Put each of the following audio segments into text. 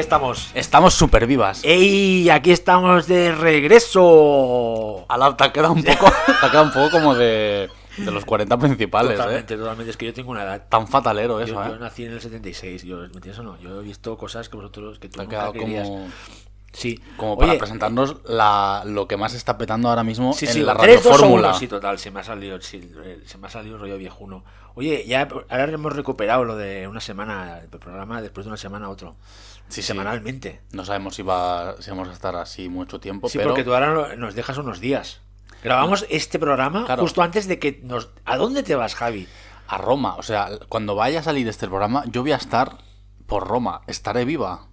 Estamos, ¿qué estamos? Estamos súper vivas. ¡Ey! Aquí estamos de regreso. Ala, te ha quedado un poco, te ha quedado un poco como de, de los 40 principales, Totalmente, ¿eh? totalmente. Es que yo tengo una edad. Tan fatalero eso, yo, yo ¿eh? nací en el 76. Yo, ¿Me entiendes o no? Yo he visto cosas que vosotros que tú Te ha nunca quedado querías. como, Sí. como para Oye, presentarnos la, lo que más está petando ahora mismo Sí, en sí, la tres, dos o radiofórmula. uno, Sí, total, se me ha salido, sí, eh, se me ha salido el rollo viejuno. Oye, ya ahora hemos recuperado lo de una semana, el programa después de una semana a otro. Sí, semanalmente. No sabemos si, va, si vamos a estar así mucho tiempo, Sí, pero porque tú ahora no- nos dejas unos días. Grabamos este programa Claro. justo antes de que nos... ¿A dónde te vas, Javi? a Roma, o sea, cuando vaya a salir este programa, yo voy a estar por Roma, estaré viva.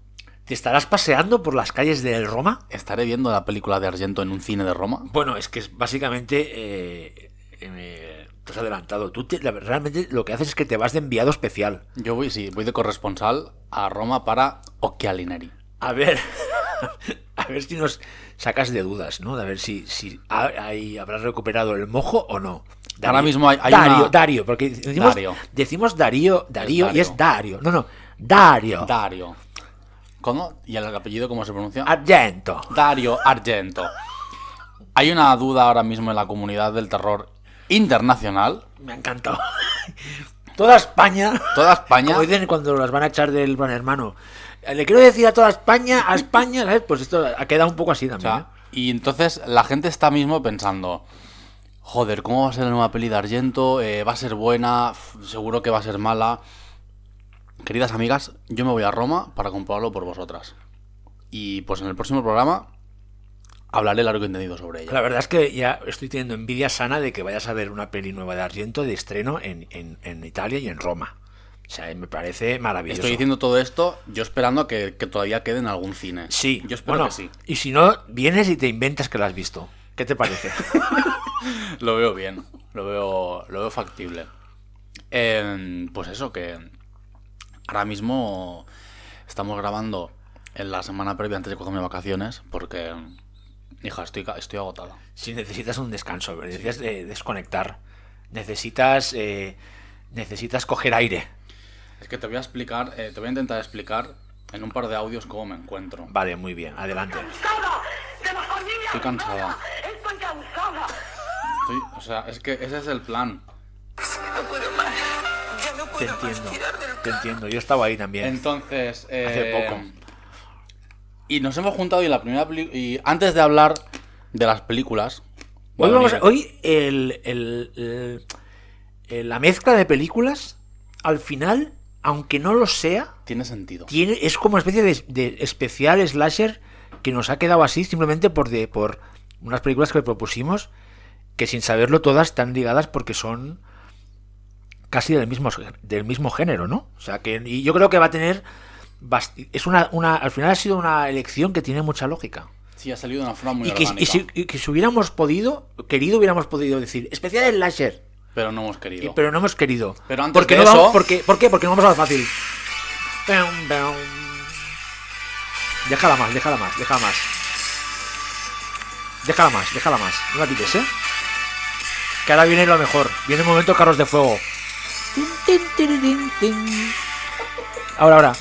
¿Te estarás paseando por las calles de Roma? Estaré viendo la película de Argento en un cine de Roma. Bueno, es que es básicamente... eh, eh, te has adelantado. Tú te- la- realmente lo que haces es que te vas de enviado especial. Yo voy, sí, voy de corresponsal a Roma para Occhialineri. A ver, a ver si nos sacas de dudas, ¿no? De a ver si, si ha- ahí habrás recuperado el mojo o no. Ahora mismo hay- hay Darío, una- Darío, porque decimos Dario. decimos Darío, Darío, y es Dario. No, no, Dario. Dario. ¿Cómo? ¿Y el apellido cómo se pronuncia? Argento. Dario Argento. Hay una duda ahora mismo en la comunidad del terror internacional. Me ha encantado. Toda España. Toda España. Como dicen cuando las van a echar del gran hermano. Eh, Le quiero decir a toda España, a España, ¿sabes? Pues esto ha quedado un poco así O también. sea, y entonces la gente está mismo pensando, joder, ¿cómo va a ser la nueva peli de Argento? Eh, ¿Va a ser buena? Seguro que va a ser mala. Queridas amigas, yo me voy a Roma para comprobarlo por vosotras. Y pues en el próximo programa hablaré largo y entendido sobre ella. La verdad es que ya estoy teniendo envidia sana de que vayas a ver una peli nueva de Argento de estreno en, en- en Italia y en Roma. O sea, me parece maravilloso. Estoy diciendo todo esto yo esperando que, que todavía quede en algún cine. Sí, yo espero bueno, que sí. Y si no, vienes y te inventas que la has visto. ¿Qué te parece? Lo veo bien, lo veo, lo veo factible. Em, pues eso, que ahora mismo estamos grabando en la semana previa antes de cogerme vacaciones, porque, hija, estoy, ca- estoy agotada. si necesitas un descanso, necesitas eh, desconectar, necesitas, eh, necesitas coger aire. Es que te voy a explicar, eh, te voy a intentar explicar en un par de audios cómo me encuentro. Vale, muy bien, adelante. cansada de la familia Estoy cansada. Estoy cansada. Estoy- o sea, es que ese es el plan. No puedo más. Ya no Te puedo más entiendo, tirar del te entiendo. Yo estaba ahí también. Entonces, eh, Hace poco. Y nos hemos juntado y la primera y antes de hablar de las películas. Hoy, vamos a- el- el- el- el- la mezcla de películas, al final, aunque no lo sea, tiene sentido. tiene, es como una especie de, de especial slasher que nos ha quedado así simplemente por, de, por unas películas que propusimos que sin saberlo todas están ligadas porque son casi del mismo, del mismo género, ¿no? O sea que y yo creo que va a tener es una, una al final ha sido una elección que tiene mucha lógica. Sí, ha salido de una forma muy Y que, y si, y que si hubiéramos podido, querido, hubiéramos podido decir especial slasher. Pero no hemos Y- querido. pero no hemos querido. Pero antes porque de no eso- vamos- porque, ¿Por qué? Porque no vamos a lo fácil. Déjala más, déjala más, déjala más. Déjala más, déjala más. No la quites, ¿eh? Que ahora viene lo mejor. Viene el momento carros de fuego. Ahora, ahora.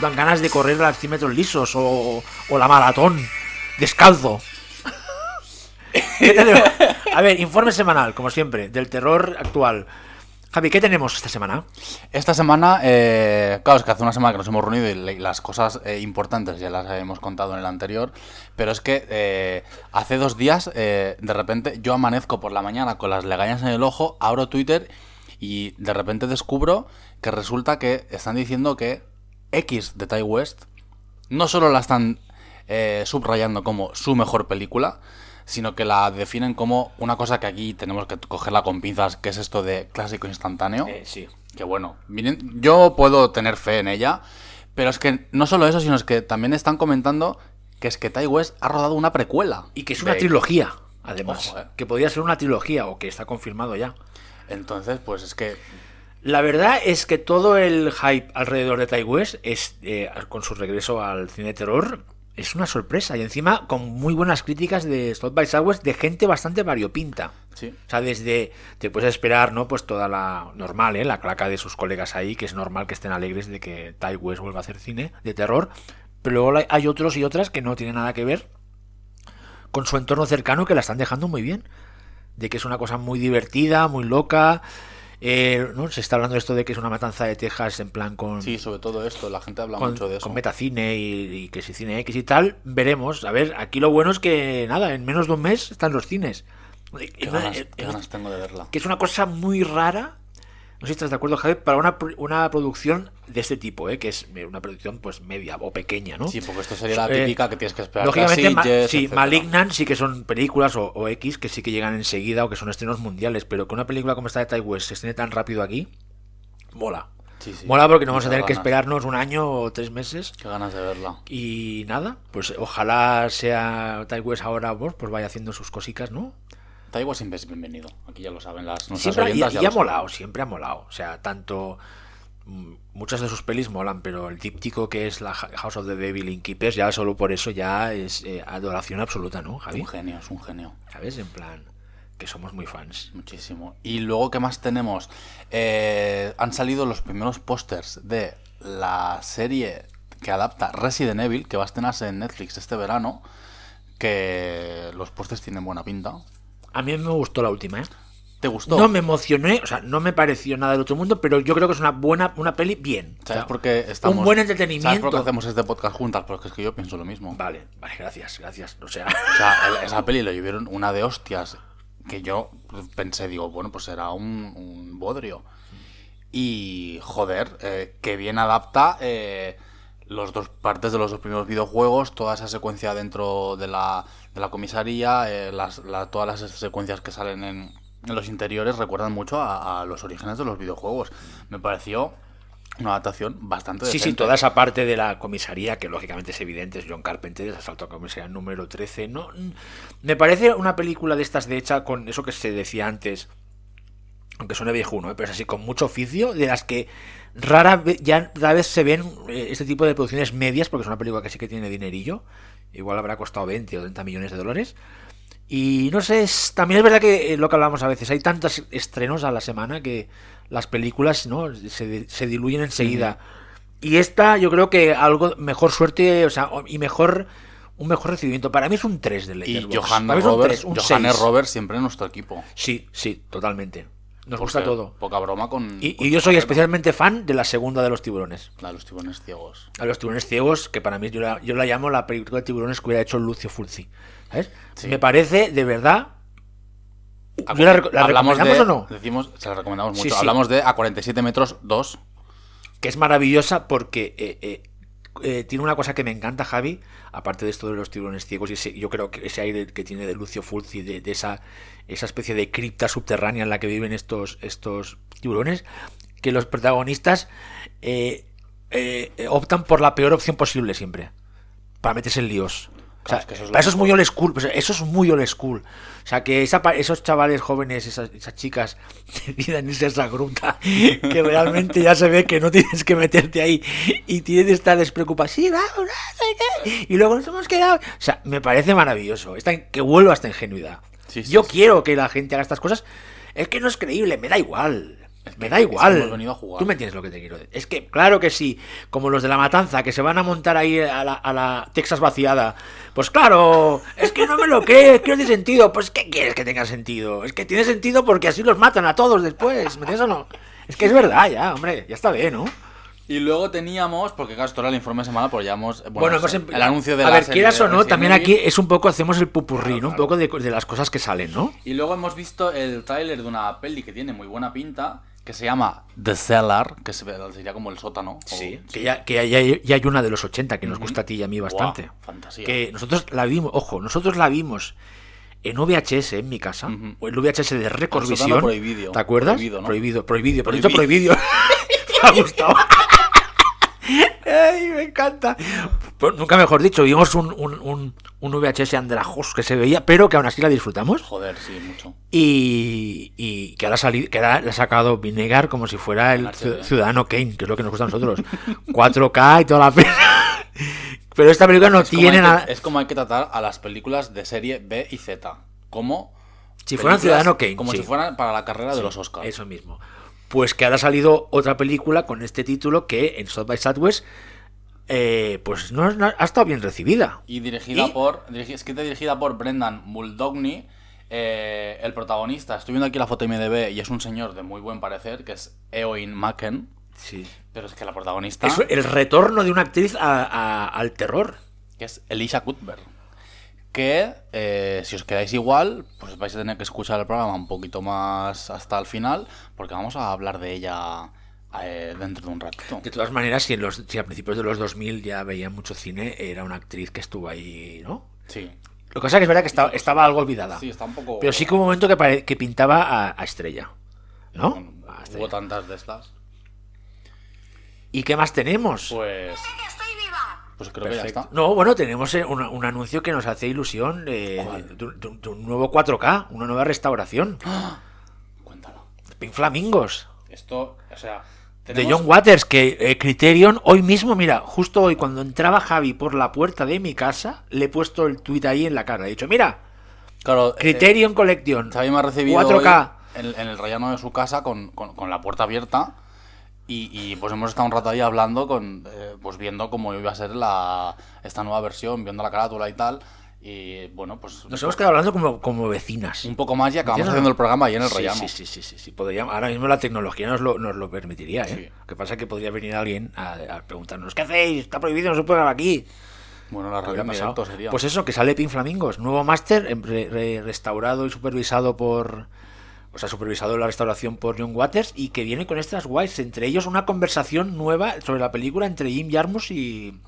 Dan ganas de correr a cien metros lisos o, o la maratón descalzo. A ver, informe semanal, como siempre, del terror actual. Javi, ¿qué tenemos esta semana? Esta semana, eh, claro, es que hace una semana que nos hemos reunido y las cosas eh, importantes ya las hemos contado en el anterior, pero es que eh, hace dos días, eh, de repente, yo amanezco por la mañana con las legañas en el ojo, abro Twitter y de repente descubro que resulta que están diciendo que X de Ty West no solo la están subrayando como su mejor película, sino que la definen como una cosa que aquí tenemos que cogerla con pinzas, que es esto de clásico instantáneo. Eh, sí. Que bueno, miren, yo puedo tener fe en ella, pero es que no solo eso, sino es que también están comentando que es que Ty West ha rodado una precuela. Y que es una de- trilogía, además. Ojo, eh. Que podría ser una trilogía o que está confirmado ya. Entonces, pues es que La verdad es que todo el hype alrededor de Ty West es, eh, con su regreso al cine de terror es una sorpresa. Y encima con muy buenas críticas de South by Southwest de gente bastante variopinta. sí. O sea, desde te puedes esperar, ¿no? Pues toda la normal, ¿eh? La claca de sus colegas ahí, que es normal que estén alegres de que Ty West vuelva a hacer cine de terror. Pero luego hay- hay otros y otras que no tienen nada que ver con su entorno cercano que la están dejando muy bien. De que es una cosa muy divertida, muy loca. Eh, ¿no? Se está hablando esto de que es una matanza de Texas en plan con, Sí, sobre todo esto, la gente habla con, mucho de eso. con metacine y, y que si cine X y tal. Veremos. A ver, aquí lo bueno es que nada, en menos de un mes están los cines. Qué ganas, qué ganas tengo de verla. que es una cosa muy rara. No sé si estás de acuerdo, Javier, para una, una producción de este tipo, ¿eh? que es eh, una producción pues media o pequeña, ¿no? Sí, porque esto sería la Eh, típica que tienes que esperar. Lógicamente, ma- sí, etcétera. Malignant sí que son películas o, o X que sí que llegan enseguida o que son estrenos mundiales, pero que una película como esta de Ty West se estrene tan rápido aquí, mola. Sí, sí. Mola porque no vamos a tener que esperarnos un año o tres meses. Qué ganas de verla. Y nada, pues ojalá sea Ty West ahora pues vaya haciendo sus cositas, ¿no? West siempre es bienvenido. Aquí ya lo saben las Siempre, y, ya y ha molado, siempre ha molado. O sea, tanto. mm, Muchas de sus pelis molan, pero el díptico que es la House of the Devil in Keepers, ya solo por eso ya es eh, adoración absoluta, ¿no, Es Javi? un genio, es un genio. ¿Sabes? En plan, que somos muy fans. Muchísimo. Y luego, ¿qué más tenemos? Eh, han salido los primeros pósters de la serie que adapta Resident Evil, que va a estrenarse en Netflix este verano. Que los pósters tienen buena pinta. A mí me gustó la última, ¿eh? ¿Te gustó? No me emocioné, o sea, no me pareció nada del otro mundo, pero yo creo que es una buena una peli bien. O ¿Sabes sea, por qué estamos... Un buen ¿Sabes por entretenimiento. qué hacemos este podcast juntas? Porque es que yo pienso lo mismo. Vale, vale, gracias, gracias. O sea, O sea, esa peli le llevaron una de hostias que yo pensé, digo, bueno, pues será un, un bodrio. Y, joder, eh, que bien adapta eh, los dos partes de los dos primeros videojuegos, toda esa secuencia dentro de la, de la comisaría, eh, las, la- todas las secuencias que salen en, en los interiores recuerdan mucho a, a los orígenes de los videojuegos. Me pareció una adaptación bastante Sí, sí, toda esa parte de la comisaría, que lógicamente es evidente, es John Carpenter, es Asalto a Comisaría número 13. No, mm, me parece una película de estas de hecha con eso que se decía antes, aunque suene viejuno, ¿eh? pero es así, con mucho oficio, de las que rara vez, ya rara vez se ven eh, este tipo de producciones medias, porque es una película que sí que tiene dinerillo, igual habrá costado 20 o 30 millones de dólares. Y no sé, es- también es verdad que eh, lo que hablamos a veces, hay tantos estrenos a la semana que las películas no se, se diluyen enseguida. Y esta, yo creo que algo mejor suerte, o sea, y mejor un mejor recibimiento. Para mí es un 3 de Y Letterboxd. Es un Roberts, 3, un Johannes 6. Roberts siempre en nuestro equipo. Sí, sí, totalmente. Nos Porque gusta todo. Poca broma con. Y, con y yo soy especialmente fan de la segunda de los tiburones. La de los tiburones ciegos. A los tiburones ciegos, que para mí yo la, yo la llamo la película de tiburones que hubiera hecho Lucio Fulci. ¿Sabes? Sí. Me parece, de verdad. ¿Yo la, la Hablamos recomendamos de, o no? Decimos, se la recomendamos Sí, mucho. sí. Hablamos de a 47 metros 2. que es maravillosa porque eh, eh, eh, tiene una cosa que me encanta, Javi, aparte de esto de los tiburones ciegos, y ese- yo creo que ese aire que tiene de Lucio Fulci, de, de esa, esa especie de cripta subterránea en la que viven estos, estos tiburones, que los protagonistas eh, eh, eh, optan por la peor opción posible siempre, para meterse en líos. O sea, Claro, es que eso es lo para eso es muy old school, eso es muy old school. O sea, que esa, esos chavales jóvenes, esas, esas chicas, decidan irse a esa gruta, que realmente ya se ve que no tienes que meterte ahí y tienes que estar despreocupado. Sí, vamos, no sé qué", y luego nos hemos quedado. O sea, me parece maravilloso. Esta, que vuelva esta ingenuidad. Sí, sí, Yo quiero que la gente haga estas cosas. Es que no es creíble, me da igual. Me da igual. hemos venido a jugar. Tú me entiendes lo que te quiero decir. Es que, claro que sí, como los de la matanza, que se van a montar ahí a la, a la Texas vaciada. Pues claro, es que no me lo crees, que no tiene sentido. Pues, ¿qué quieres que tenga sentido? Es que tiene sentido porque así los matan a todos después, ¿me entiendes o no? Es que es verdad, ya, hombre, ya está bien, ¿no? Y luego teníamos, porque claro, esto era el informe semanal, pero ya hemos. Bueno, Bueno, el em- anuncio de A la ver, serie quieras o no, también aquí es un poco, hacemos el pupurrí, ¿no? Un poco de, de las cosas que salen, ¿no? Y luego hemos visto el tráiler de una peli que tiene muy buena pinta, que se llama The Cellar, que se- sería como el sótano. o- Que, ya, que ya, hay una de los 80 que nos gusta a ti y a mí bastante. Fantasía. Que nosotros la vimos, ojo, nosotros la vimos en VHS en mi casa, Ujú. o en VHS de Recordvisión. prohibido. ¿Te acuerdas? Prohibido, ¿no? Prohibido, prohibido, Prohibido. prohibido. me ha gustado. Ay, me encanta. Pues, nunca mejor dicho, vimos un, un, un, un VHS andrajoso que se veía, pero que aún así la disfrutamos. Joder, sí, mucho. Y, y que ahora, sali- que ahora le ha sacado Vinegar como si fuera el. Ciudadano Kane, que es lo que nos gusta a nosotros. 4K y toda la pena. Pero esta película no Es tiene nada. que, es como hay que tratar a las películas de serie B y Z. Como. Si fueran Ciudadano Kane. Como sí. si fueran para la carrera de los Oscars. Eso mismo. Pues que ahora ha salido otra película con este título que en South by Southwest eh, pues no, no- ha estado bien recibida. Y dirigida ¿Y? por. escrita y dirigida por Brendan Muldowney. eh, el protagonista, estoy viendo aquí la foto IMDb y es un señor de muy buen parecer, que es Eoin Macken. Sí. Pero es que la protagonista, Es el retorno de una actriz a- a- al terror. que es Elisha Cuthbert. Que eh, si os quedáis igual, pues vais a tener que escuchar el programa un poquito más hasta el final, porque vamos a hablar de ella eh, dentro de un ratito. De todas maneras, si, en los, si a principios de los 2000 ya veía mucho cine, era una actriz que estuvo ahí, ¿no? Sí, Lo que pasa es que es verdad que estaba, estaba algo olvidada. sí, está un poco. Pero sí que un momento que, pare- que pintaba a, a Estrella. ¿no? Bueno, A Estrella. hubo tantas de estas. ¿Y qué más tenemos? Pues. Pues creo que ya está. No, bueno, tenemos eh, un anuncio que nos hace ilusión eh, de, de- de un nuevo 4K, una nueva restauración. Cuéntalo. Pink Flamingos. Esto, o sea. De John Waters, que eh, Criterion, hoy mismo, mira, justo hoy cuando entraba Javi por la puerta de mi casa, le he puesto el tuit ahí en la cara. He dicho, mira, Claro, eh, Criterion Collection, Xavi me ha recibido 4K. hoy en, en el rellano de su casa con, con- con la puerta abierta y, y, pues hemos estado un rato ahí hablando, con, eh, pues viendo cómo iba a ser la, esta nueva versión, viendo la carátula y tal. Y bueno, pues Nos hemos quedado hablando como, como vecinas. un poco más y acabamos ¿Entiendes? haciendo el programa ahí en el Sí. Sí, sí, sí, sí, sí, podríamos- ahora mismo la tecnología nos lo, nos lo permitiría, ¿eh? Sí. Lo que pasa es que podría venir alguien a, a preguntarnos, ¿qué hacéis? Está prohibido, no se puede grabar aquí. Bueno, la ¿Qué radio sería. Pues eso, que sale Pin Flamingos, nuevo máster, em, re- re- restaurado y supervisado por. O sea, supervisado la restauración por John Waters y que viene con estas guays, entre ellos una conversación nueva sobre la película entre Jim Jarmusch y,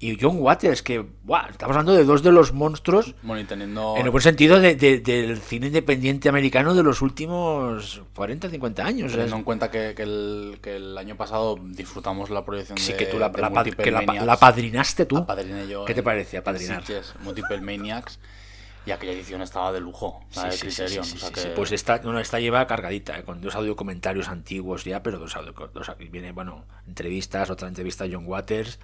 y John Waters, que, buah, estamos hablando de dos de los monstruos, Bueno, y teniendo... en el buen sentido, de- de- del cine independiente americano de los últimos 40, 50 años. Teniendo en cuenta que, que el, que el año pasado disfrutamos la proyección Sí, de, que tú la, de la que la, la padrinaste tú. Apadriné yo ¿Qué te parece, apadrinar? Sitges, Multiple Maniacs. Y aquella edición estaba de lujo, la de Sí, sí, sí, Criterion. sí, o sea sí, que- sí. Pues esta, no, esta lleva cargadita, eh, con dos audio comentarios antiguos ya, pero dos audio, dos, viene, bueno, entrevistas, otra entrevista a John Waters.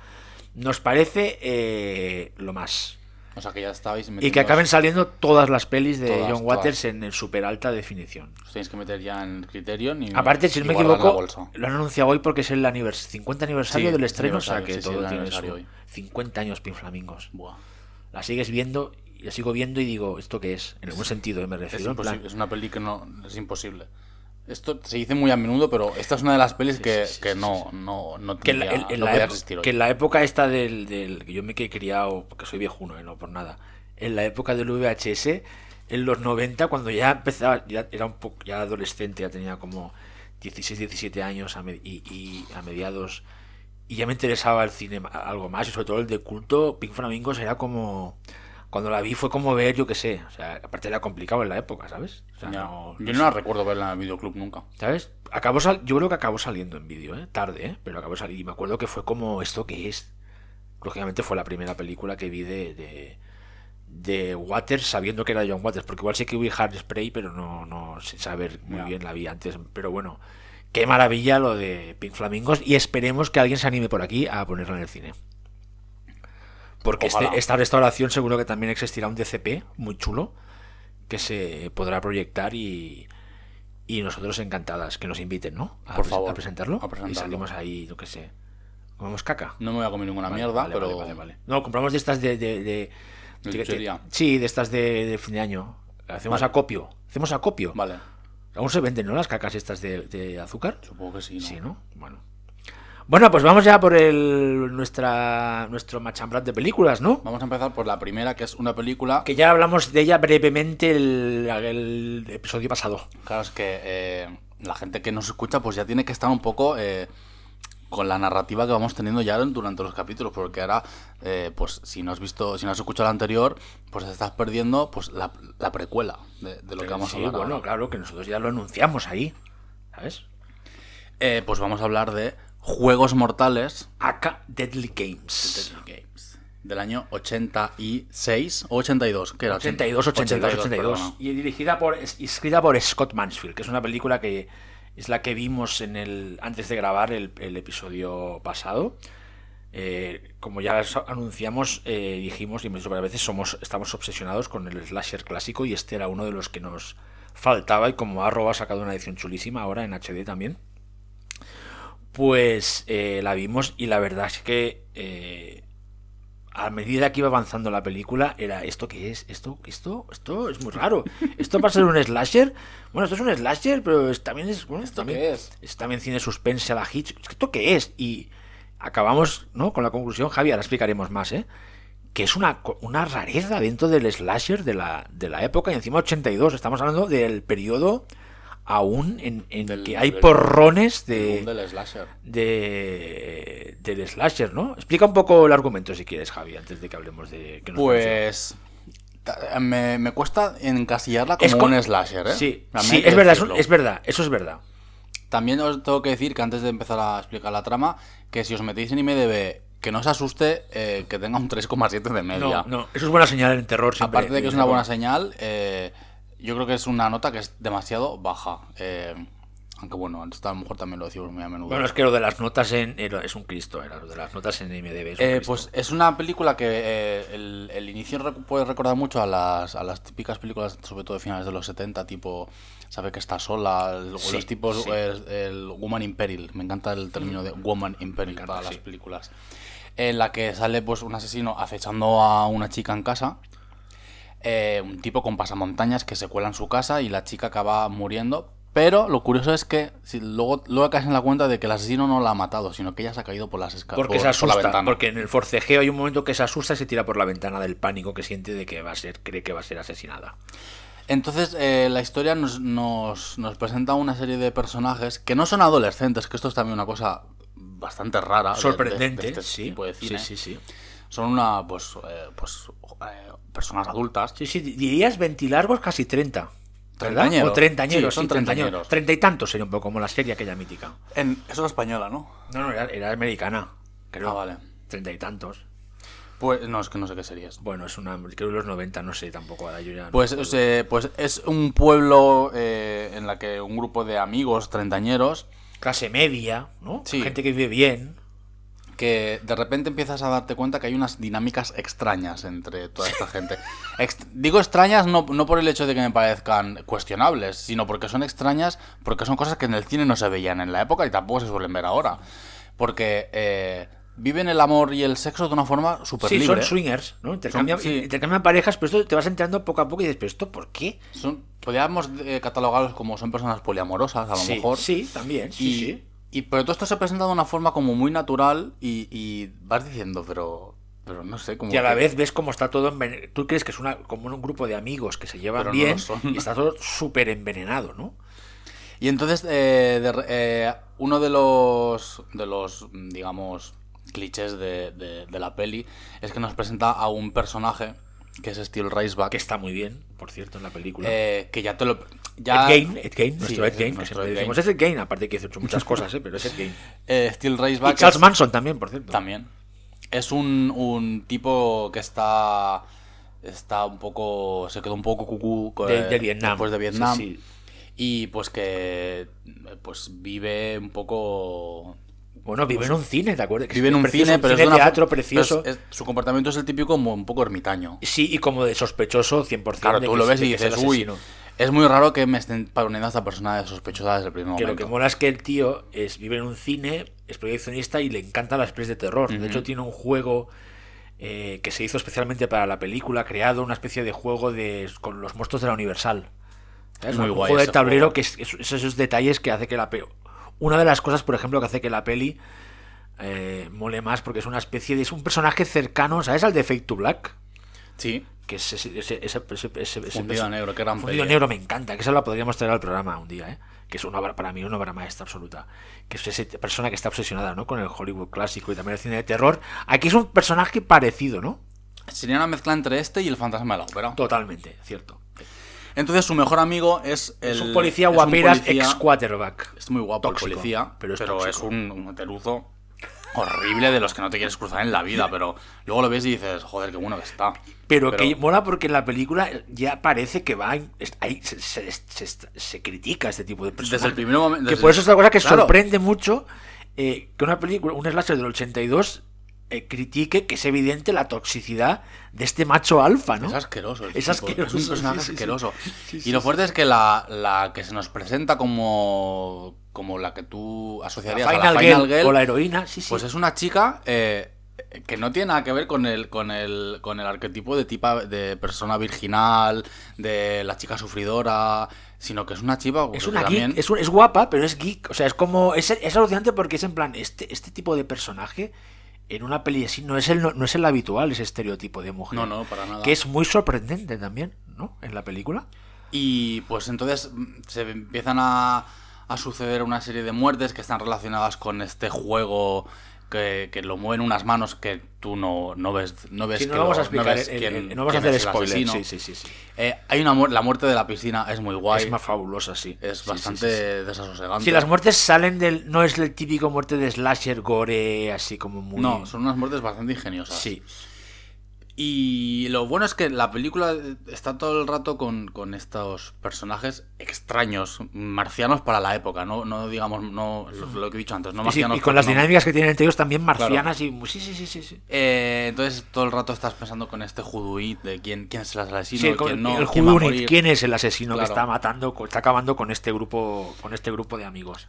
Nos parece eh, lo más. O sea que ya estabais Y que acaben saliendo todas las pelis de Todas, John Waters todas. en, super alta definición. Os tenéis que meter ya en Criterion y Aparte, si no me equivoco, lo han anunciado hoy porque es el anivers 50 aniversario Sí, del estreno, o sea que sí, sí, todo el tiene su hoy. 50 años Pin Flamingos. Buah. La sigues viendo, la sigo viendo y digo, ¿esto qué es? En algún sentido, me Es, refiero. en plan- es una peli que no es imposible. Esto se dice muy a menudo, pero esta es una de las pelis que, sí, sí, que sí, no, no, no, que en la, tendría- en- no la existir hoy. que en la época esta del, del- que yo me he criado porque soy viejuno eh, no por nada en la época del VHS en los 90 cuando ya empezaba ya era un poco ya adolescente ya tenía como 16 17 años a me- y, y a mediados y ya me interesaba el cine algo más y sobre todo el de culto Pink Flamingos era como cuando la vi fue como ver yo qué sé o sea aparte era complicado en la época sabes O sea, no- Yo no la recuerdo verla en el videoclub nunca. ¿Sabes? Acabó sal- yo creo que acabó saliendo en vídeo, ¿eh? Tarde, ¿eh? Pero acabó saliendo. Y me acuerdo que fue como, ¿esto qué es? Lógicamente fue la primera película que vi de, de, de Waters sabiendo que era John Waters. Porque igual sé que vi Spray pero no, no sin saber muy bien la vi antes. Pero bueno, qué maravilla lo de Pink Flamingos. Y esperemos que alguien se anime por aquí a ponerla en el cine. Porque este- esta restauración seguro que también existirá un DCP muy chulo que se podrá proyectar y, y nosotros encantadas que nos inviten, ¿no? A, Por favor, a presentarlo. a presentarlo. Y salimos ahí, yo qué sé. Comemos caca. No me voy a comer ninguna Vale, mierda, vale, pero. vale, vale. No, compramos de estas de. de, sí, de estas de, fin de año. Hacemos acopio. Hacemos acopio. Vale. Aún se venden, ¿no? Las cacas estas de, de azúcar. Supongo que sí, ¿no? Sí, ¿no? Bueno. Bueno, pues vamos ya por el nuestra nuestro machambrat de películas, ¿no? Vamos a empezar por la primera, que es una película Que ya hablamos de ella brevemente el, el episodio pasado. Claro, es que eh, la gente que nos escucha pues ya tiene que estar un poco eh, con la narrativa que vamos teniendo ya durante los capítulos, porque ahora, eh, pues si no has visto, si no has escuchado la anterior, pues te estás perdiendo pues la, la precuela de, de lo que vamos Sí, a hablar. bueno, ahora. claro, que nosotros ya lo anunciamos ahí. ¿Sabes? Eh, pues vamos a hablar de Juegos Mortales Aka Deadly Games. Games, del año 86 o 82, que era 82, 82, 82. perdona. Y dirigida por, escrita por Scott Mansfield, que es una película que es la que vimos en el antes de grabar el, el episodio pasado. Eh, como ya os anunciamos, eh, dijimos y hemos dicho varias veces, somos, estamos obsesionados con el slasher clásico y este era uno de los que nos faltaba y como Arroba ha sacado una edición chulísima ahora en HD también, pues eh, la vimos y la verdad es que eh, a medida que iba avanzando la película era esto qué es esto esto esto es muy raro. Esto va a ser un slasher. Bueno esto es un slasher pero es- también es bueno, ¿Esto también, qué es? también cine suspense a la Hitch. Esto qué es y acabamos no con la conclusión Javi ahora explicaremos más eh que es una, una rareza dentro del slasher de la, de la época y encima 82 estamos hablando del periodo aún en, en Del- que hay del- porrones de, del slasher. de del slasher, ¿no? Explica un poco el argumento si quieres, Javi, antes de que hablemos de que nos pareció. Pues me, me cuesta encasillarla como Es con- un slasher, ¿eh? Sí, sí es verdad, es, decirlo. es verdad, eso es verdad. También os tengo que decir que antes de empezar a explicar la trama, que si os metéis en IMDB, que no os asuste eh, que tenga un 3,7 de media. No, no, eso es buena señal en terror. siempre. Aparte de que es una buena señal, eh, yo creo que es una nota que es demasiado baja. Eh, aunque bueno, antes a lo mejor también lo decimos muy a menudo. Bueno, es que lo de las notas en era- es un Cristo, era lo de las notas en IMDb. Es un Eh, pues es una película que eh, el, el inicio puede recordar mucho a las, a las típicas películas, sobre todo de finales de los 70, tipo Sabe que está sola, el- o Sí, los tipos, sí. eh, el Woman in Peril, me encanta el término de Woman in Peril encanta, para las películas, en la que sale pues un asesino acechando a una chica en casa, eh, un tipo con pasamontañas que se cuela en su casa y la chica acaba muriendo. Pero lo curioso es que si luego, luego caes en la cuenta de que el asesino no la ha matado, sino que ella se ha caído por las escaleras. porque se la asusta, ventana. porque en el forcejeo hay un momento que se asusta y se tira por la ventana del pánico que siente de que va a ser, cree que va a ser asesinada. Entonces, eh, la historia nos, nos, nos presenta una serie de personajes que no son adolescentes, que esto es también una cosa bastante rara. de- de- Sorprendente, de este sí, tipo de cine. sí, sí, sí. Son una, pues, eh, pues eh, personas adultas. Sí, sí, dirías 20 largos, casi 30. ¿Verdad? Treintañeros. O treintañeros, Sí, son treintañeros. Treinta y tantos sería un poco como la serie aquella mítica. En, eso es española, ¿no? No, no, era, era americana. Creo. Ah, vale. Treinta y tantos. Pues no, es que no sé qué serie es. Bueno, es una. Creo que los 90, no sé tampoco. Ahora yo ya no Pues, acuerdo. sea, pues es un pueblo eh, en la que un grupo de amigos treintañeros Clase media, ¿no? Sí. Gente que vive bien. Que de repente empiezas a darte cuenta que hay unas dinámicas extrañas entre toda esta gente. Ext- digo extrañas no, no por el hecho de que me parezcan cuestionables, sino porque son extrañas, porque son cosas que en el cine no se veían en la época y tampoco se suelen ver ahora. Porque eh, viven el amor y el sexo de una forma súper Sí, libre. son swingers, ¿no? Intercambian, sí. intercambian parejas, pero esto te vas enterando poco a poco y dices, ¿pero esto por qué? Son- podríamos eh, catalogarlos como son personas poliamorosas, a lo sí, mejor. sí, también, sí, y, sí. Y- pero todo esto se presenta de una forma como muy natural y, y vas diciendo, pero, pero no sé, como Y a la que- vez ves cómo está todo envenenado. Tú crees que es una, como un grupo de amigos que se llevan Pero bien y está todo súper envenenado, ¿no? Y entonces, eh, de eh, uno de los, de los, digamos, clichés de, de- de la peli es que nos presenta a un personaje que es Steel Raceback, Que está muy bien, por cierto, en la película. eh, que ya te lo... Ya, Ed Gein, Ed Gein, Sí, nuestro Ed es nuestro siempre Ed decimos, Gein. es Ed Gein, aparte que ha hecho muchas cosas, ¿eh? pero es Ed Gein. Eh, Steel Y Raceback Charles es- Manson también, por cierto. También. Es un, un tipo que está. Está un poco. Se quedó un poco cucú De, eh, de Vietnam. Después de Vietnam. Sí, sí. Y pues que. Pues vive un poco. Bueno, vive en un cine, ¿te acuerdas? Vive en un precioso, cine, pero es cine de una teatro precioso. es- es- su comportamiento es el típico como un poco ermitaño. Sí, y como de sospechoso 100%. Claro, de tú lo ves de y es dices, uy, asesino". es muy raro que me estén poniendo a esta persona de sospechosa desde el primer Que lo momento. que mola es que el tío es, vive en un cine, es proyeccionista y le encantan las pelis de terror. De hecho, tiene un juego eh, que se hizo especialmente para la película, creado una especie de juego de con los monstruos de la Universal. ¿sabes? Muy un guay juego de tablero juego. que es, es- es esos detalles que hace que la. Una de las cosas, por ejemplo, que hace que la peli eh, mole más porque es una especie de. Es un personaje cercano, ¿sabes? Al de Fake to Black. Sí. Que es ese, ese, ese, ese- Fundido negro, qué gran Fundido peli, eh. negro me encanta, que esa la podríamos traer al programa un día, ¿eh? Que es una obra, para mí una obra maestra absoluta. Que es esa persona que está obsesionada, ¿no? Con el Hollywood clásico y también el cine de terror. Aquí es un personaje parecido, ¿no? Sería una mezcla entre este y el fantasma de la ópera. Totalmente, cierto. Entonces su mejor amigo es el. es un policía guaperas ex quarterback. Es muy guapo Tóxico, el policía, pero pero es un, un teruzo horrible de los que no te quieres cruzar en la vida, pero luego lo ves y dices, joder, qué bueno que está. Pero, que mola porque en la película ya parece que va. ahí se, se- se- se critica este tipo de personajes. Desde el primer momento- Que por eso es otra cosa que Claro. sorprende mucho eh, que una película, un slasher del 82, eh, critique que es evidente la toxicidad de este macho alfa, ¿no? Es asqueroso. Es asqueroso, Es un personaje sí, asqueroso. Sí, sí, y lo fuerte es que la, la que se nos presenta como, como la que tú La asociarías Final, a la Final Girl, Girl, o la heroína, sí, sí. pues es una chica eh, que no tiene nada que ver con el, con el, con el arquetipo de tipa de persona virginal, de la chica sufridora, sino que es una chica Es una también- geek, es, un- es guapa, pero es geek. O sea, es como. Es, es alucinante porque es en plan. Este, este tipo de personaje en una peli así no es el, no, es el habitual, ese estereotipo de mujer. No, no, para nada. Que es muy sorprendente también, ¿no? En la película. Y pues entonces mm, se empiezan a, a suceder una serie de muertes que están relacionadas con este juego que, que lo mueven unas manos que tú no, no ves no ves Sí, no que vamos lo- a explicar, ves el- quién- el- no vamos a hacer spoiler. Sí, sí, sí, sí. Eh, hay una la muerte de la piscina es muy guay Es más fabulosa, sí. es Sí, bastante desasosegante Sí, las muertes salen del. No es el típico muerte de slasher gore, así como muy. no son unas muertes bastante ingeniosas Sí. Y lo bueno es que la película está todo el rato con, con estos personajes extraños, marcianos para la época, no, no digamos, no lo, lo que he dicho antes, no Y, sí, marcianos. y con las no- dinámicas que tienen entre ellos también marcianas y. Sí, sí, sí, sí. sí. Eh, entonces todo el rato estás pensando con este juduit de quién, quién es el asesino, Sí, con- quién no, el quién va a Whodunit, morir. ¿quién es el asesino que está matando, está acabando con este grupo, con este grupo de amigos?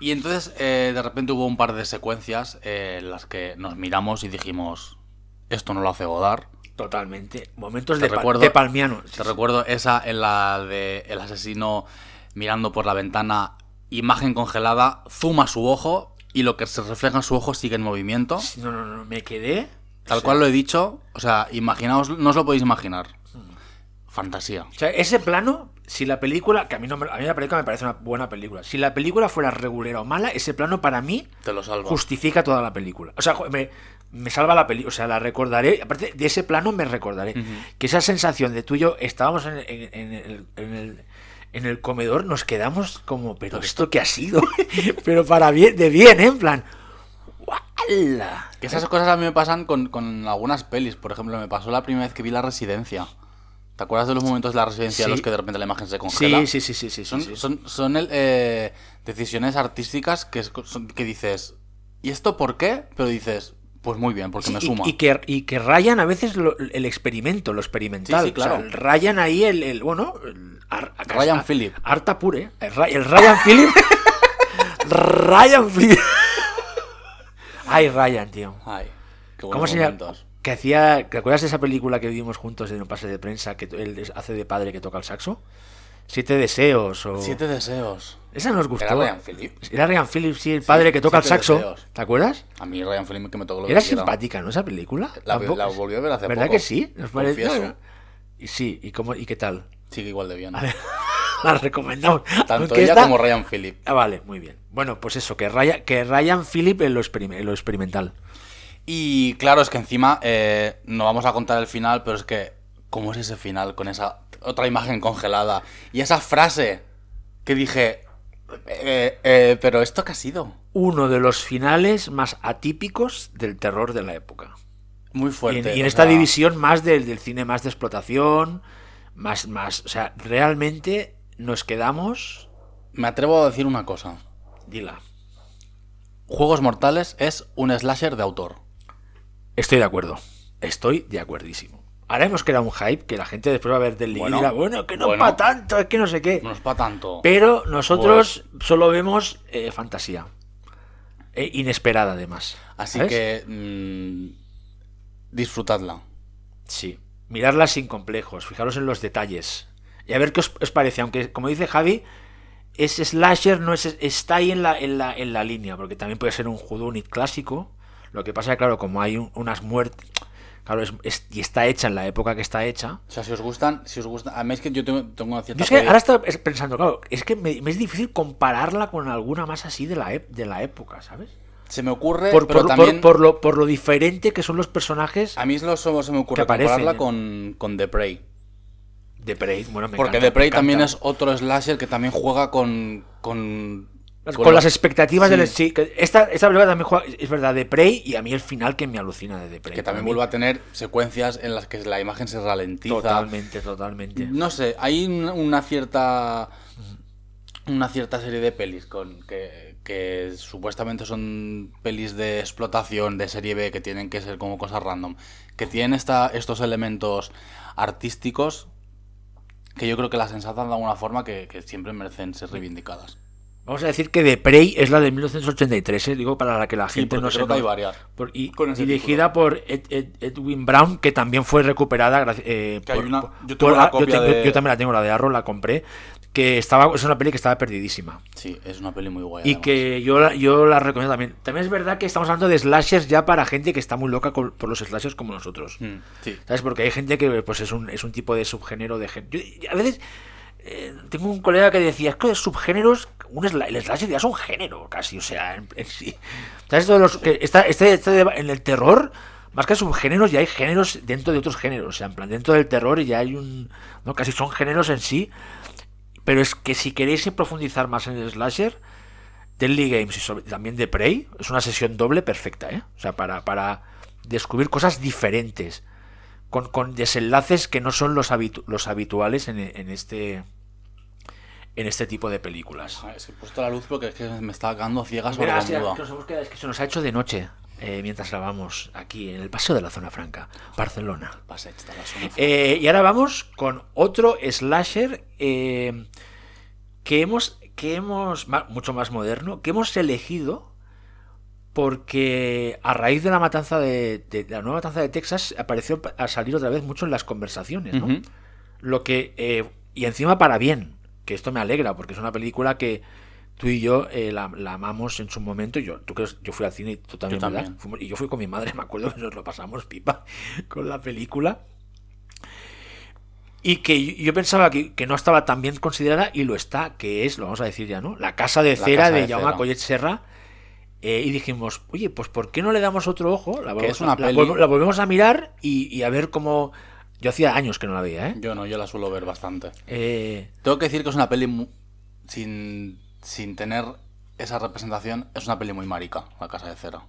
Y entonces eh, de repente hubo un par de secuencias eh, en las que nos miramos y dijimos, esto no lo hace Godard. Totalmente. Momentos Te de, recuerdo- de palmiano. Te sí. recuerdo esa en la de el asesino mirando por la ventana, imagen congelada, zoom a su ojo y lo que se refleja en su ojo sigue en movimiento. No, no, no, me quedé. Tal o sea, cual lo he dicho, o sea, imaginaos, no os lo podéis imaginar. Fantasía. O sea, ese plano, si la película, que a mí, no me- a mí la película me parece una buena película, si la película fuera regulera o mala, ese plano para mí Te lo salvo. justifica toda la película. O sea, me, me salva la película, o sea, la recordaré, aparte de ese plano me recordaré. Que esa sensación de tú y yo estábamos en, en- en el, en el- en el comedor, nos quedamos como, pero esto qué ha sido, pero para bien, de bien, ¿eh? en plan, ¡guala! Que esas cosas a mí me pasan con, con algunas pelis. Por ejemplo, me pasó la primera vez que vi La Residencia. ¿Te acuerdas de los momentos de La Residencia en Sí. los que de repente la imagen se congela? Sí, sí, sí, sí, sí, Son, sí. son, son el, eh, decisiones artísticas que, son- que dices, ¿y esto por qué? Pero dices, pues muy bien, porque Sí, me suma. Y, que, y que rayan a veces lo- el experimento, lo experimental. Sí, sí, claro. O sea, rayan ahí el, el- bueno, el ar- Ryan ar- Phillip. Arta pure. El, Ra- el Ryan Phillip. Ryan Phillip. Ay, Ryan, tío. Ay, qué ¿Cómo se llama? Que hacía. ¿Te acuerdas de esa película que vimos juntos en un pase de prensa que él hace de padre que toca el saxo? Siete deseos o. Siete deseos. Esa nos gustó. ¿Era Ryan Phillip? Era Ryan Phillip, sí, el padre que toca el saxo. deseos. ¿Te acuerdas? A mí Ryan Phillip que me tocó lo Era que simpática, ¿no? Esa película. La- la volví a ver hace ¿Verdad poco. que sí? Nos. Y Sí, ¿y, cómo, ¿y qué tal? Sigue igual de bien. La recomendamos. Tanto ella como Ryan Phillip. Ah, vale, muy bien. Bueno, pues eso, que Ryan, que Ryan Phillip en lo, en lo experimental. Y claro, es que encima eh, no vamos a contar el final, pero es que, ¿cómo es ese final con esa otra imagen congelada? Y esa frase que dije, eh, eh, pero ¿esto qué ha sido? Uno de los finales más atípicos del terror de la época. Muy Y en, fuerte. y en esta sea, división más del, del cine más de explotación, más, más, o sea, realmente nos quedamos... Me atrevo a decir una cosa. Dila. Juegos Mortales es un slasher de autor. Estoy de acuerdo. Estoy de acuerdísimo. Ahora hemos creado un hype que la gente después va a ver del Bueno, y dirá, bueno, que no bueno. para tanto, es que no sé qué. No es para tanto. Pero nosotros Pues solo vemos eh, fantasía. Eh, inesperada, además. Así ¿sabes? que mm, disfrutadla. Sí. Mirarla sin complejos. Fijaros en los detalles. Y a ver qué os, os parece, aunque como dice Javi, es slasher, no es, está ahí en la, en, la, en la línea, porque también puede ser un Whodunit clásico. Lo que pasa es que, claro, como hay un- unas muertes, claro, es- es- y está hecha en la época que está hecha. O sea, si os gustan, si os gustan, a mí es que yo tengo, tengo una cierta Yo es que ahora estoy es- pensando, claro, es que me, me es difícil compararla con alguna más así de la, de la época, ¿sabes? se me ocurre, Por, pero por- también por- por lo, por lo diferente que son los personajes a mí lo solo se me ocurre compararla con, con The Prey. de Prey. Bueno, me Porque encanta, The Prey también es otro slasher que también juega con. con, Con, las expectativas Sí. del sí, que esta, esta película también juega, es verdad, de Prey y a mí el final que me alucina de The Prey. Que también vuelve a tener secuencias en las que la imagen se ralentiza. Totalmente, totalmente. No sé, hay un- una cierta. Una cierta serie de pelis con que, que supuestamente son pelis de explotación de serie B que tienen que ser como cosas random. Que tienen esta, estos elementos artísticos que yo creo que las ensalzan de alguna forma que, que siempre merecen ser reivindicadas. Vamos a decir que The Prey es la de 1983, ¿eh? digo, para la que la Sí, gente porque no se hay varias. por- y dirigida por Ed- Ed- Edwin Brown, que también fue recuperada. eh, por- una- yo tengo por- la yo copia tengo- de- yo también la tengo, la de Arrow, la compré. Que estaba, es una peli que estaba perdidísima. Sí, es una peli muy guay. Y además. que yo la, yo la recomiendo también. También es verdad que estamos hablando de slashers ya para gente que está muy loca con- por los slashers como nosotros. Mm, sí. ¿Sabes? Porque hay gente que pues es un, es un tipo de subgénero de gente. A veces eh, tengo un colega que decía, es que los subgéneros, un el slasher ya es un género casi, o sea, en, sí. ¿Sabes? Todos los, está, este- este en el terror, más que subgéneros, ya hay géneros dentro de otros géneros. O sea, en plan, dentro del terror ya hay un... ¿no? Casi son géneros en sí. Pero es que si queréis profundizar más en el slasher, Deadly Games y también de Prey es una sesión doble perfecta, ¿eh? O sea, para, para descubrir cosas diferentes, con, con desenlaces que no son los, habitu- los habituales en, en este en este tipo de películas. Es que he puesto la luz porque es que me estaba quedando ciega sobre Mira, la muda. es que se nos ha hecho de noche eh, mientras grabamos aquí en el paseo de la zona franca, Barcelona. Passeig de la zona Eh, y ahora vamos con otro slasher eh, que hemos, que hemos, mucho más moderno, que hemos elegido porque a raíz de la matanza de, de la nueva matanza de Texas apareció a salir otra vez mucho en las conversaciones. Lo que eh, y encima para bien, que esto me alegra porque es una película que tú y yo eh, la, la amamos en su momento. Yo, tú crees, yo fui al cine y tú también, Yo ¿verdad? también. Fuimos- y yo fui con mi madre, me acuerdo que nos lo pasamos pipa con la película. Y que yo- yo pensaba que, que no estaba tan bien considerada y lo está, que es, lo vamos a decir ya, ¿no? La casa de La cera Casa de de Jaume. Collet Serra. Eh, y dijimos, oye, pues ¿por qué no le damos otro ojo? La, volvemos- una la volvemos a mirar y, y a ver cómo... Yo hacía años que no la veía, ¿eh? Yo no, yo la suelo ver bastante. Eh, Tengo que decir que es una peli mu- sin, sin tener esa representación, es una peli muy marica, La Casa de Cera.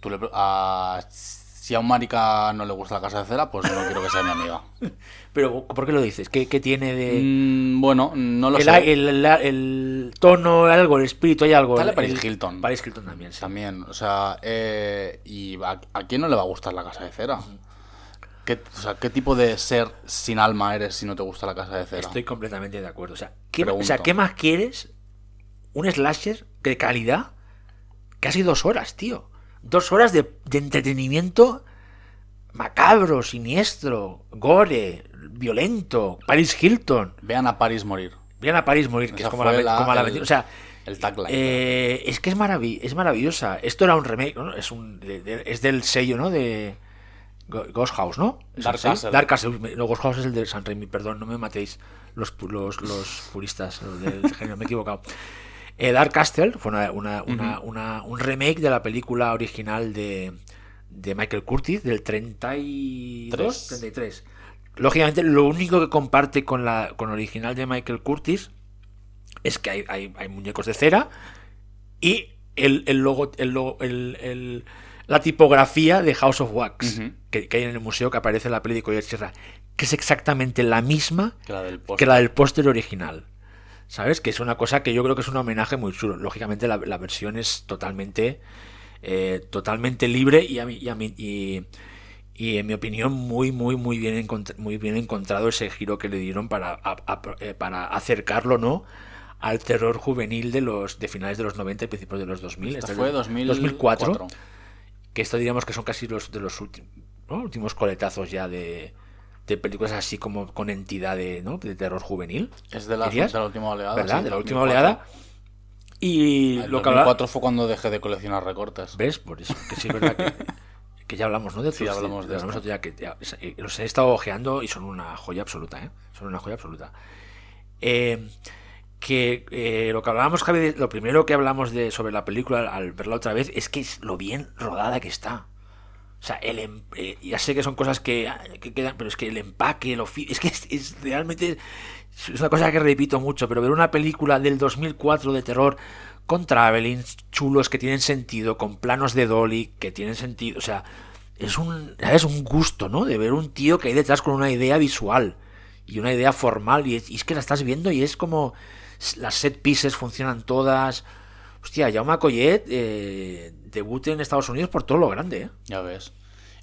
Tú le a- si a un marica no le gusta La Casa de Cera, pues no quiero que sea mi amiga. pero, ¿por qué lo dices? ¿Qué, qué tiene de...? Mm, bueno, no lo el, sé. el- el- el tono, algo, el espíritu, hay algo. Sale el- Paris Hilton. Paris Hilton también, sí. También, o sea, eh, ¿y a, a quién no le va a gustar La Casa de Cera? ¿Qué, o sea, ¿qué tipo de ser sin alma eres si no te gusta La Casa de Cera? Estoy completamente de acuerdo. O sea, ¿qué, o sea, ¿qué más quieres? Un slasher de calidad. Casi dos horas, tío. Dos horas de, de entretenimiento macabro, siniestro, gore, violento. Paris Hilton. Vean a París morir. Vean a París morir, que Esa es como la, la- como la el- metieron. O sea, El tagline. Eh, es que es, maravi- es maravillosa. Esto era un remake, ¿no? Es, un, de- de- es del sello, ¿no? De Ghost House, ¿no? ¿Es Dark? Castle. Dark Castle. No, Ghost House es el de San Raimi, perdón, no me matéis los, los, los puristas los del género, me he equivocado. Eh, Dark Castle fue una, una- un remake de la película original de, de Michael Curtis del 32, Tres. 33. Lógicamente, lo único que comparte con la con original de Michael Curtis es que hay, hay- hay muñecos de cera y el, el logo, el logo- el- el- la tipografía de House of Wax que, que hay en el museo que aparece en la peli de Collier Sierra, que es exactamente la misma que la del póster. original. ¿Sabes? Que es una cosa que yo creo que es un homenaje muy chulo. Lógicamente la, la versión es totalmente eh, totalmente libre y a mí, y, a mí- y- y en mi opinión muy muy muy bien muy bien encontrado ese giro que le dieron para a- a- eh, para acercarlo no al terror juvenil de los de finales de los 90 y principios de los 2000 Esta Este fue es de 2004. 2004 que esto diríamos que son casi los de los últimos últimos coletazos ya de de películas así como con entidad de, ¿no? de terror juvenil. Es de la, ¿Dirías? de la última oleada. ¿Verdad? sí, de la última 2004. oleada. Y El lo que hablaba- 2004 fue cuando dejé de coleccionar recortes. ¿Ves? Por eso, que sí es verdad que, que ya hablamos, ¿no? De Sí, tus- hablamos de que ya- eh, los he estado ojeando y son una joya absoluta, ¿eh? Son una joya absoluta. Eh, que eh, lo que hablábamos, Javi, lo primero que hablamos de, sobre la película al verla otra vez es que es lo bien rodada que está. O sea, el em- eh, ya sé que son cosas que, que quedan, pero es que el empaque, lo es que es, realmente es una cosa que repito mucho, pero ver una película del 2004 de terror con travelings chulos que tienen sentido, con planos de dolly que tienen sentido, o sea, es un es un gusto, ¿no? De ver un tío que hay detrás con una idea visual y una idea formal y es que la estás viendo y es como las set pieces funcionan todas. Hostia, Jaume Collet eh, debuta en Estados Unidos por todo lo grande, ¿eh? Ya ves.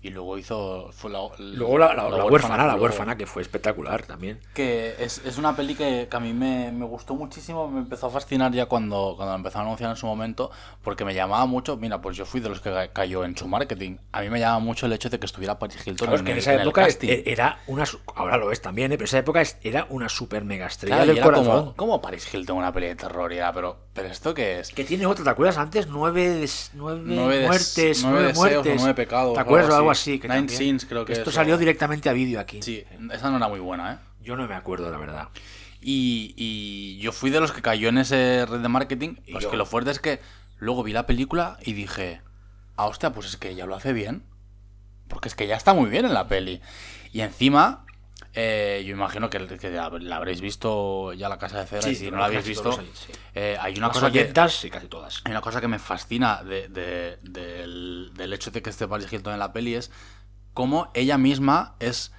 Y luego hizo. Fue la, Luego la, la- la huérfana, la huérfana, que fue espectacular también. Que es, es una peli que, que a mí me, me gustó muchísimo, me empezó a fascinar ya cuando, cuando la empezó a anunciar en su momento, porque me llamaba mucho, mira, pues yo fui de los que ca- cayó en su marketing. A mí me llamaba mucho el hecho de que estuviera Paris Hilton Claro, es en, que en el- esa en época e- era una. Ahora lo es también, ¿eh? pero esa época era una super mega estrella Claro, y del era corazón. como, como Paris Hilton una peli de terror, y era, pero, pero ¿esto qué es? Que tiene otra, ¿te acuerdas antes? Nueve, nueve, Nueve muertes, nueve nueve, deseos o muertes. nueve pecados, ¿Te acuerdas algo algo así. Que Nine también- Sins creo que Esto es, salió o- directamente a vídeo aquí. Sí, esa no era muy buena, ¿eh? Yo no me acuerdo, la verdad. Y, y yo fui de los que cayó en ese red de marketing. Y Pues yo. que lo fuerte es que luego vi la película y dije, ah, hostia, pues es que ella lo hace bien. Porque es que ya está muy bien en la peli. Y encima, eh, yo imagino que, la habréis visto ya la casa de cera. Sí, y si no la habéis visto, sí. eh, hay una Las cosa que. sí, casi todas. Hay una cosa que me fascina de- de- del, del hecho de que esté Paris Hilton en la peli es cómo ella misma es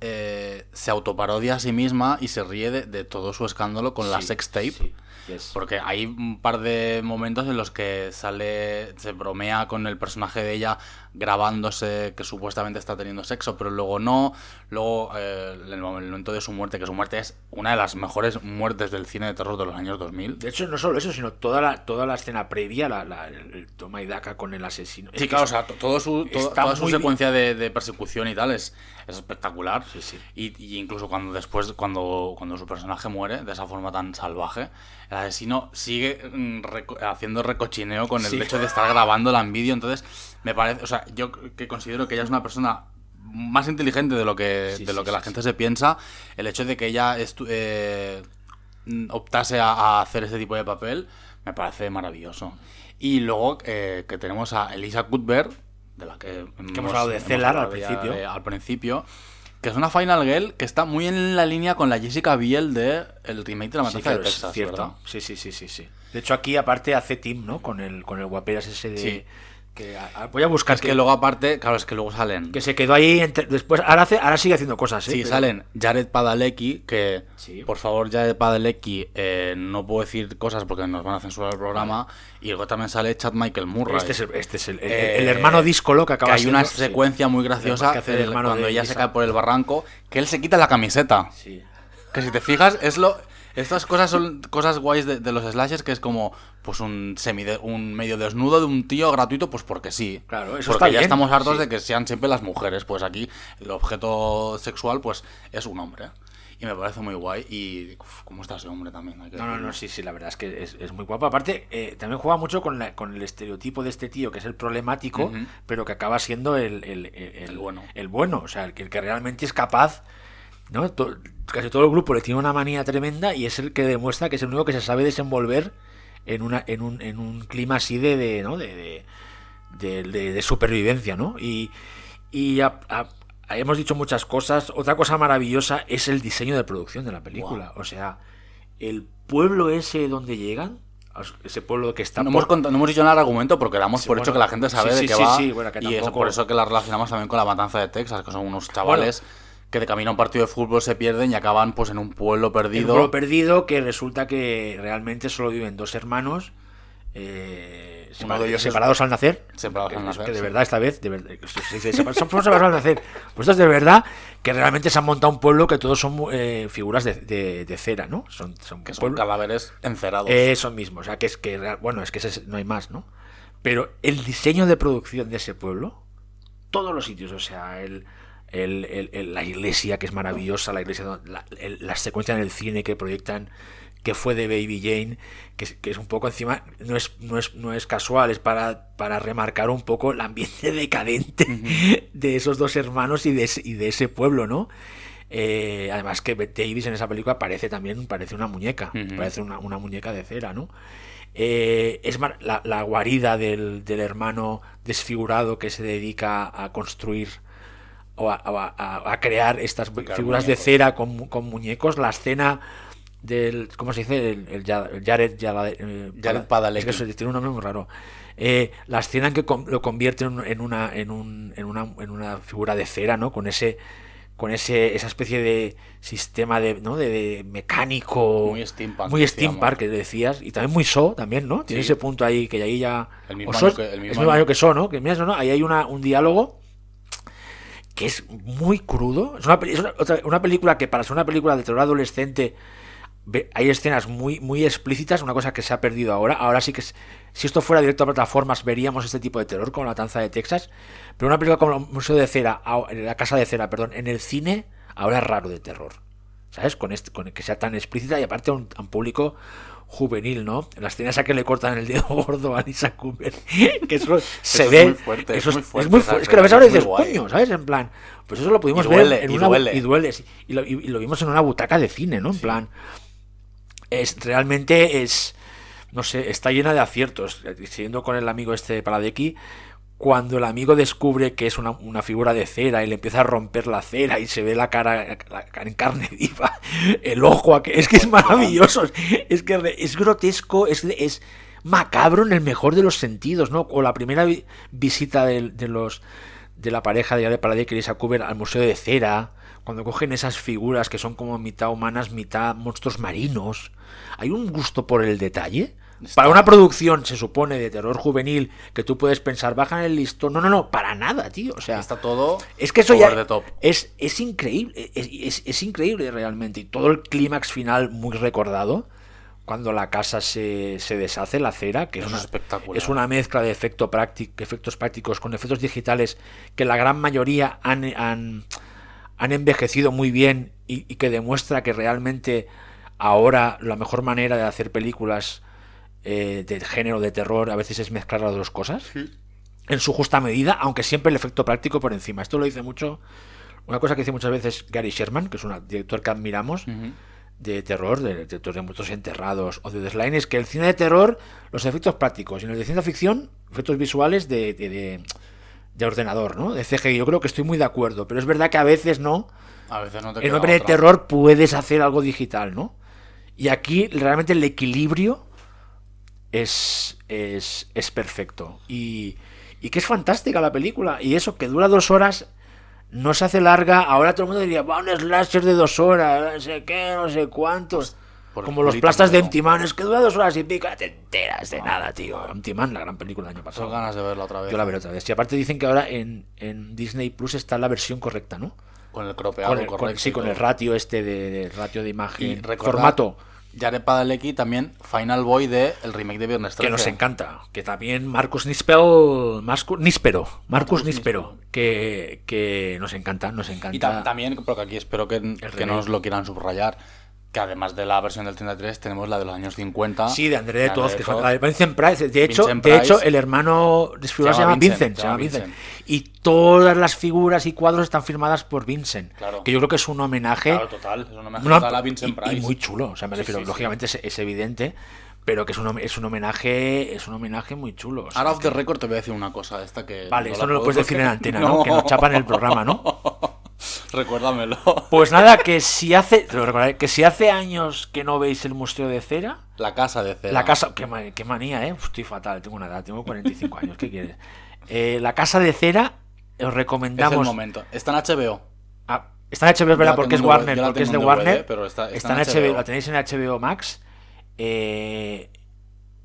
eh, se autoparodia a sí misma y se ríe de, de todo su escándalo con la Sí, sex tape. sí, yes. Porque hay un par de momentos en los que sale, se bromea con el personaje de ella grabándose que supuestamente está teniendo sexo, pero luego no. Luego eh, el momento de su muerte, que su muerte es una de las mejores muertes del cine de terror de los años 2000. De hecho, no solo eso, sino toda la, toda la escena previa, la, la- el, toma y daca con el asesino. Es Sí, claro, o sea, to- todo su, todo- toda su secuencia de, de persecución y tal es, es espectacular. Sí, sí. Y, y incluso cuando después, cuando, cuando su personaje muere de esa forma tan salvaje, el asesino sigue mm, reco- haciendo recochineo con el Sí. hecho de estar grabándola en vídeo. Entonces, me parece, o sea, yo que considero que ella es una persona más inteligente de lo que, Sí, de lo sí, que sí, la gente se piensa, el hecho de que ella eh, optase a, a hacer ese tipo de papel me parece maravilloso. Y luego eh, que tenemos a Elisa Cuthbert, de la que, hemos hablado de al principio. de- al principio, que es una Final Girl que está muy en la línea con la Jessica Biel de el remake de la Sí, matanza claro, de es cierto. ¿verdad? Sí, sí, sí, sí, sí. De hecho, aquí aparte hace team, ¿no? Con el, con el guaperas ese de. Sí. Que, a- a- voy a buscar Es que luego aparte, claro, es que luego salen que se quedó ahí entre- después ahora hace ahora sigue haciendo cosas ¿eh? Sí, Pero- salen Jared Padalecki, que Sí. por favor, Jared Padalecki, eh, no puedo decir cosas porque nos van a censurar el programa. Y luego también sale Chad Michael Murray. este es el, este es el, el- Eh, el hermano que acaba que hay una sí. secuencia muy graciosa Que hace el el- hermano cuando ella se cae por el barranco, que él se quita la camiseta. Sí. Que si te fijas, es lo. Estas cosas son cosas guays de, de los slashers, que es como pues un semi un medio desnudo de un tío gratuito, pues porque sí. Claro, eso porque está ya bien, estamos hartos sí. de que sean siempre las mujeres. Pues aquí el objeto sexual, pues, es un hombre. Y me parece muy guay. Y uf, cómo está ese hombre también. hay que No, no, no, sí, sí, la verdad es que es, es muy guapo. Aparte, eh, también juega mucho con, la- con el estereotipo de este tío, que es el problemático, pero que acaba siendo el, el- el- el- El bueno. El bueno, o sea, el que, el que realmente es capaz. ¿no? To- casi todo el grupo le tiene una manía tremenda y es el que demuestra que es el único que se sabe desenvolver en, una, en, un, en un clima así de, de, ¿no? de, de, de- supervivencia. ¿no? Y, y a- a- hemos dicho muchas cosas. Otra cosa maravillosa es el diseño de producción de la película. O sea, el pueblo ese donde llegan, ese pueblo que está No por- hemos, contado- no hemos dicho nada al argumento porque damos Sí, por hecho bueno, que la gente sabe sí, de qué sí, va. sí, bueno, que y tampoco- por eso que la relacionamos también con la matanza de Texas, que son unos chavales que de camino a un partido de fútbol se pierden y acaban pues en un pueblo perdido. pueblo perdido que resulta que realmente solo viven dos hermanos eh, Uno separ- de ellos es- separados al nacer. Separados al nacer, que de verdad esta vez de verdad, se dice, separados al nacer. Pues estos de verdad que realmente se han montado un pueblo que todos son eh, figuras de, de- de cera no son, son que son cadáveres encerados. eso mismo o sea que es que bueno es que ese es- no hay más no pero el diseño de producción de ese pueblo todos los sitios o sea el el- el- el- la iglesia, que es maravillosa, la iglesia, la, el- la secuencia en el cine que proyectan, que fue de Baby Jane, que es, que es un poco encima, no es, no es, no es casual, es para, para remarcar un poco el ambiente decadente de esos dos hermanos y de ese, y de ese pueblo, ¿no? Eh, además que Bette Davis en esa película parece también parece una muñeca, Ujú. parece una, una muñeca de cera, ¿no? Eh, es la, la guarida del, del hermano desfigurado que se dedica a construir o a, a- a- crear estas Crear figuras de muñecos. cera con, con muñecos. La escena del. ¿Cómo se dice? El, el Jared, eh, Jared Pada- Padalecki. es que tiene un nombre muy raro. Eh, la escena en que lo convierte en, una, en, un- en, una, en una figura de cera, ¿no? Con ese con ese esa especie de sistema de, ¿no? de, de mecánico Muy steampunk, muy steampunk que decías y también muy so también no tiene Sí. ese punto ahí que ahí ya El mismo o So- año que- el mismo es el mismo año. año que so no que mira eso, no ahí hay una, un diálogo que es muy crudo. Es una, una- película que para ser una película de terror adolescente hay escenas muy, muy explícitas, una cosa que se ha perdido ahora. Ahora sí que si esto fuera directo a plataformas veríamos este tipo de terror como La Tanza de Texas. Pero una película como Museo de Cera, La Casa de Cera, perdón, en el cine ahora es raro de terror. ¿Sabes? Con, este, con que sea tan explícita y aparte a a un público juvenil, ¿no? La escena esa que le cortan el dedo gordo a Lisa Cooper, que eso se es ve. muy fuerte, es eso muy fuerte muy esa fu- es que lo ves ahora y es dices, coño, ¿sabes? En plan, pues eso lo pudimos Y ver duele, en y una duele. y duele, y, lo, y- lo vimos en una butaca de cine, ¿no? En plan, es realmente es, no sé, está llena de aciertos. Siguiendo con el amigo este Paladeki, cuando el amigo descubre que es una, figura de cera y le empieza a romper la cera y se ve la cara, en carne viva, el ojo, es que es maravilloso, es que es grotesco, es, es macabro en el mejor de los sentidos, ¿no? O la primera vi- visita de, los de la pareja de Jared Paladeki y Lisa al Museo de Cera, cuando cogen esas figuras que son como mitad humanas, mitad monstruos marinos, hay un gusto por el detalle. Para una producción, se supone, de terror juvenil, que tú puedes pensar, bajan el listón. No, no, no, para nada, tío. O sea, Está todo es que eso ya top. es, es increíble, es, es- es increíble realmente. Y todo el clímax final muy recordado, cuando la casa se, se deshace, la cera, que es una, es una mezcla de efecto práctico, efectos prácticos con efectos digitales que la gran mayoría han, han, han envejecido muy bien y, y que demuestra que realmente ahora la mejor manera de hacer películas eh, de género de terror a veces es mezclar las dos cosas en su justa medida, aunque siempre el efecto práctico por encima. Esto lo dice mucho, una cosa que dice muchas veces Gary Sherman, que es un director que admiramos, de terror, de director de muertos enterrados o de The Slime, es que el cine de terror, los efectos prácticos, y en el de ciencia ficción, efectos visuales de, de, de- de ordenador, ¿no? De CGI. Yo creo que estoy muy de acuerdo, pero es verdad que a veces no. A veces no te En queda nombre de terror puedes hacer algo digital, ¿no? Y aquí realmente el equilibrio es, es, es perfecto. Y, y que es fantástica la película. Y eso, que dura dos horas, no se hace larga. Ahora todo el mundo diría, va un slasher de dos horas, no sé qué, no sé cuántos. por Como los plastas de no. Empty Man, es que dura dos horas y pica, te enteras de nada, tío. Empty Man, la gran película del año pasado. Tengo ganas de verla otra vez. Yo la veré otra vez. Y aparte dicen que ahora en, en Disney Plus está la versión correcta, ¿no? Con el cropeado Con el, con- sí, con el ratio este de, de ratio de Y imagen, formato Jared Padalecki también Final Boy de el remake de Viernes 13. que nos encanta, que también Marcus Nispel, Marcus Níspero, Marcus Marcus Níspero, que, que nos encanta, nos encanta. Y tam- también, porque aquí espero que, que remake. nos lo quieran subrayar, que además de la versión del 33 tenemos la de los años 50. Sí, de André de Toz, de que es de Vincent Price. De hecho, Vincent de hecho el hermano desfigurado se Se llama Vincent. Vincent, se llama Vincent. Y todas las figuras y cuadros están firmadas por Vincent. Claro. Que yo creo que es un homenaje. Claro, total. Es un homenaje Una- total a Vincent y- Price. Y, muy chulo, o sea, me Sí, refiero, sí, sí. lógicamente Es, es evidente, pero que es un, es un homenaje, es un homenaje muy chulo. o sea, Ahora off the record te voy a decir una cosa, esta que... Vale, esto la no lo puedes decir en antena, ¿no? Que nos chapan el programa, ¿no? Recuérdamelo. Pues nada, que si hace, te lo que si hace años que no veis el Museo de Cera, La casa de cera. la casa, qué, ma- qué manía, ¿eh? Estoy fatal, tengo una edad, tengo 45 años, ¿qué quieres? Eh, la casa de Cera, os Es el recomendamos... momento. Está en HBO. Ah, está en HBO, ¿verdad? Porque es Warner, porque es de DVD, Warner. pero está- está está en en HBO, HBO. la tenéis en HBO Max. Eh,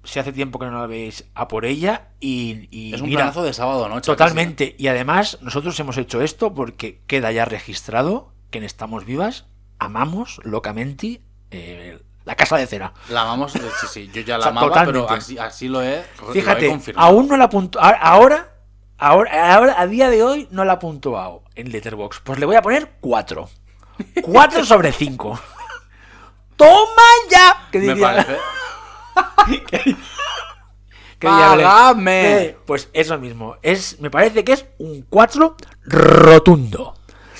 si hace tiempo que no la veis, a por ella. Y, y Es un mira, planazo de sábado noche. totalmente. Y además, nosotros hemos hecho esto porque queda ya registrado que en Estamos Vivas amamos locamente eh, la casa de cera. La amamos, sí, sí, yo ya la O sea, amaba, totalmente. pero así, así lo he, lo he Fíjate, aún no la apunto. Ahora, Ahora, ahora, a día de hoy no la ha puntuado en Letterboxd. Pues le voy a poner 4. 4 sobre 5. ¡Toma ya! ¿Qué Me diría? parece. ¿Qué? ¡Págame! Eh, Pues eso mismo. Es, me parece que es un 4 rotundo.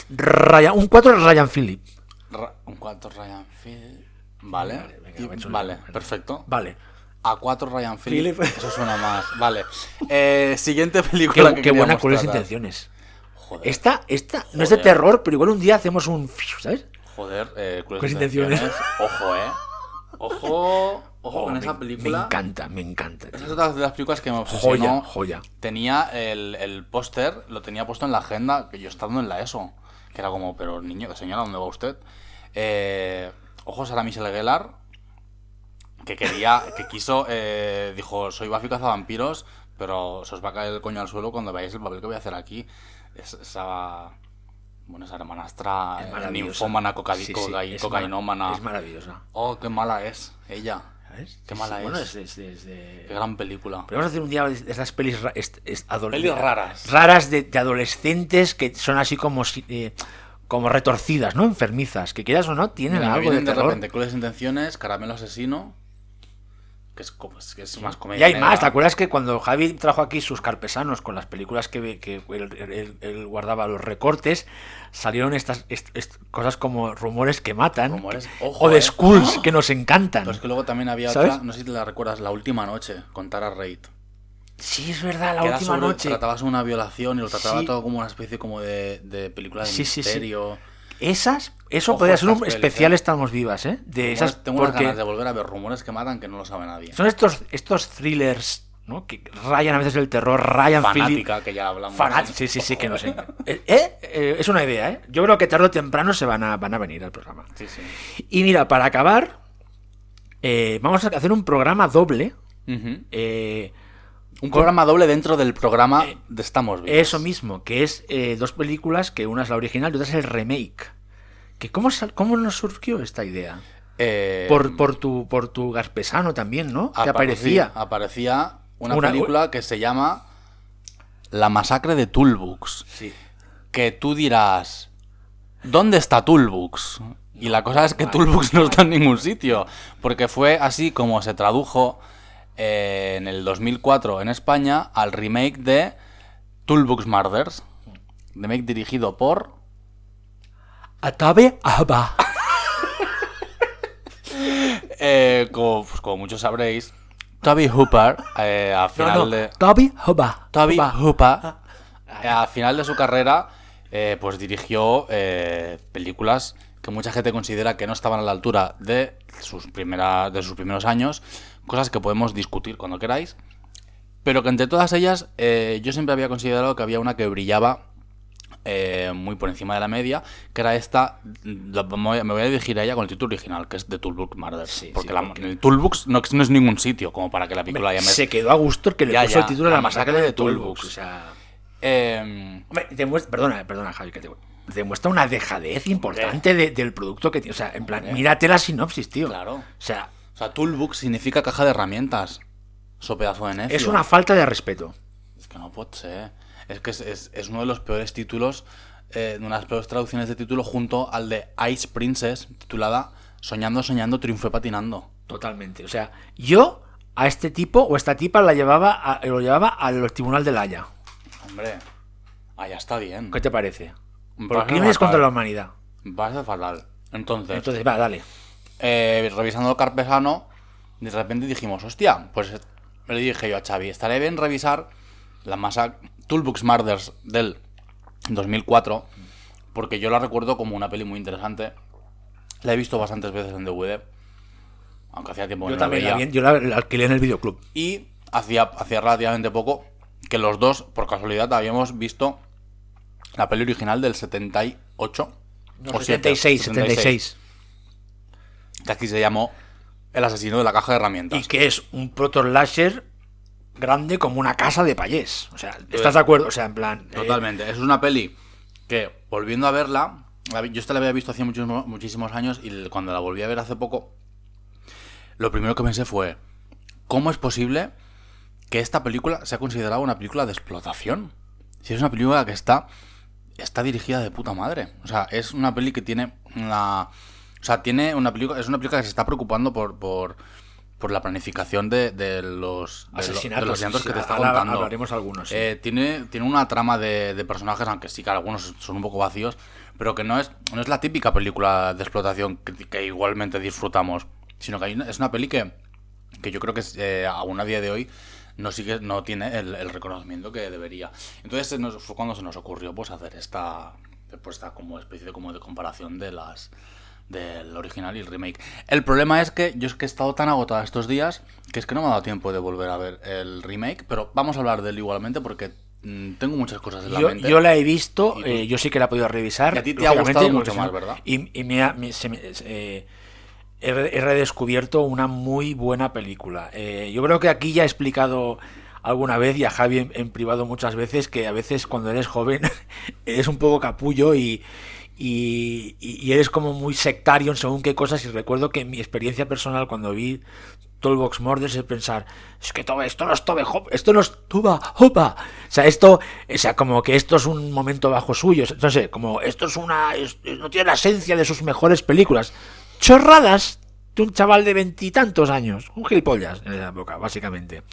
Ryan- un 4 Ryan Phillip. Ra- Un 4 Ryan Phil. Vale. Vale, venga, Y- perfecto. Vale. A 4 Ryan Phillip. Phillip. Eso suena más. Vale. Eh, siguiente película Qué, que qué buena tratar. intenciones. Joder. Esta, esta no es de terror, pero igual un día hacemos un. ¿Sabes? Joder, eh, intenciones. intenciones. Ojo, eh. Ojo, ojo con Oh, esa película. Me encanta, me encanta. tío. Esa es otra de las películas que me obsesionó. Joya, joya. Tenía el, el póster, lo tenía puesto en la agenda, que yo estando en la ESO. Que era como, pero niño, señora, ¿dónde va usted? Eh, ojo, Sara Michelle Gellar, que quería, que quiso, eh, dijo, soy Buffy cazavampiros, pero se os va a caer el coño al suelo cuando veáis el papel que voy a hacer aquí. Es- esa, bueno, esa hermanastra Es ninfómana, coca- Sí, sí, cocainómana. Es maravillosa. Oh, qué mala es ella. ¿Sabes? Qué mala sí, Bueno, es. es, es- es de- Qué gran película. Pero vamos a hacer un día de esas pelis, Pelis raras. Raras de, de adolescentes que son así como, eh, como retorcidas, ¿no? Enfermizas. Que quieras o no, tienen Mira, algo de de, terror. repente Crueles Intenciones, Caramelo Asesino, que es, como- es que es más y comedia. hay negra. más, ¿te acuerdas que cuando Javi trajo aquí sus carpesanos con las películas que, que él, él- él guardaba los recortes, salieron estas est- est- cosas como rumores que matan, Rumores, que- ojo, o de eh. Skulls que nos encantan. Pero es que luego también había ¿Sabes? otra, no sé si te la recuerdas, La Última Noche, con Tara Reid. Sí, es verdad, la que última sobre- noche. Trataba sobre una violación y lo trataba Sí. todo como una especie como de, de película de Sí, sí. Esas, eso Ojo podría ser un pelis, especial eh. Estamos Vivas, ¿eh? De esas, Tengo unas porque ganas de volver a ver rumores que matan que no lo sabe nadie. son estos, estos thrillers, ¿no? Que rayan a veces el terror, rayan Philip. Fanática, que ya hablamos. Fanat- sí, sí, sí, que no sé. Eh, eh, es una idea, ¿eh? Yo creo que tarde o temprano se van a, van a venir al programa. Sí, sí. Y mira, para acabar, eh, vamos a hacer un programa doble. Eh, Un programa doble dentro del programa de Estamos Vivos. eso mismo, que es eh, dos películas, que una es la original y otra es el remake. Que ¿cómo, sal- ¿Cómo nos surgió esta idea? Eh, Por, por, tu, por tu Gaspesano también, ¿no? Que apare- aparecía. sí, aparecía una, Una- película que se llama La masacre de Toolbooks. Sí. Que tú dirás, ¿dónde está Toolbooks? Y la cosa es que Toolbooks no está en ningún sitio. Porque fue así como se tradujo eh, en el 2004 en España al remake de Toolbooks Murders. Remake dirigido por... Atabe Aba. eh, como, pues, como muchos sabréis, Toby Hooper, eh, a final no, de... Toby Haba. Toby. Hooper, eh, al final de su carrera, eh, pues dirigió películas que mucha gente considera que no estaban a la altura de sus, primera, de sus primeros años, cosas que podemos discutir cuando queráis, pero que entre todas ellas eh, yo siempre había considerado que había una que brillaba eh, muy por encima de la media, que era esta, la- me voy a- voy dirigir a ella con el título original, que es The Toolbook Murder. Sí, porque sí, la- porque- el Toolbox no, no es ningún sitio como para que la película llame... Se quedó a gusto el que le Ya, puso ya, el título de la la masacre masacre de de. O sea, Em, hombre, perdona, perdona, Javi, que te demuestra una dejadez importante de- del producto que tiene. O sea, en plan, mírate la sinopsis, tío. Claro. O sea, O sea, Toolbox significa caja de herramientas. So pedazo de necio. es una falta de respeto. Es que no puede ser. Es que es, es- es uno de los peores títulos, eh, de unas peores traducciones de título junto al de Ice Princess, titulada Soñando, soñando, triunfé patinando. Totalmente. O sea, yo a este tipo o esta tipa la llevaba a- lo llevaba al tribunal de la Haya. Hombre, allá está bien. ¿Qué te parece? Por crímenes contra la humanidad. Me parece fatal. Entonces, Entonces, va, dale. Eh, revisando el carpesano, de repente dijimos, hostia, pues le dije yo a Xavi, estaré bien revisar la masa Toolbox Murders del 2004, porque yo la recuerdo como una peli muy interesante. La he visto bastantes veces en DVD, aunque hacía tiempo que Yo no también la veía. yo la, la alquilé en el videoclub. Y hacía, hacía relativamente poco que los dos, por casualidad, habíamos visto la peli original del 78. o 76, 7, 76. Que aquí se llamó El asesino de la caja de herramientas. Y que es un proto-slasher grande como una casa de payés. O sea, ¿estás de acuerdo? O sea, en plan... eh, Totalmente. Es una peli que, volviendo a verla, la yo esta la había visto hace muchísimos, muchísimos años y cuando la volví a ver hace poco, lo primero que pensé fue, ¿cómo es posible que esta película sea considerada una película de explotación? Si es una película que está. Está dirigida de puta madre. O sea, es una peli que tiene una. O sea, tiene una película. Es una película que se está preocupando por. por por la planificación de, de los de lo- Asesinatos, de los asesinatos sí, que te está ahora contando. hablaremos algunos, sí. Eh, tiene, tiene una trama de, de personajes, aunque sí que algunos son un poco vacíos, pero que no es, no es la típica película de explotación que, que igualmente disfrutamos, sino que hay una- es una peli que, que yo creo que eh, aún a día de hoy no sigue, no tiene el, el reconocimiento que debería. Entonces nos- fue cuando se nos ocurrió pues hacer esta, pues, esta como especie de, como de comparación de las del original y el remake. El problema es que yo es que he estado tan agotada estos días que es que no me ha dado tiempo de volver a ver el remake, pero vamos a hablar de él igualmente porque mm, tengo muchas cosas en la Yo, mente. yo la he visto, tú- eh, yo sí que la he podido revisar. Y a ti te ha gustado mucho más, ¿verdad? Y, y me ha- me- se me- eh, he redescubierto una muy buena película. Eh, yo creo que aquí ya he explicado alguna vez y a Javi en, en privado muchas veces que a veces cuando eres joven eres un poco capullo y, y, y- eres como muy sectario en según qué cosas y recuerdo que mi experiencia personal cuando vi Toolbox Murders es pensar, es que todo esto no es Tobe esto no es Tuba Hopa. O sea, esto, o sea, como que esto es un momento bajo suyo. No sé, como esto es una. no tiene la esencia de sus mejores películas. Chorradas de un chaval de veintitantos años. Un gilipollas en esa época, básicamente.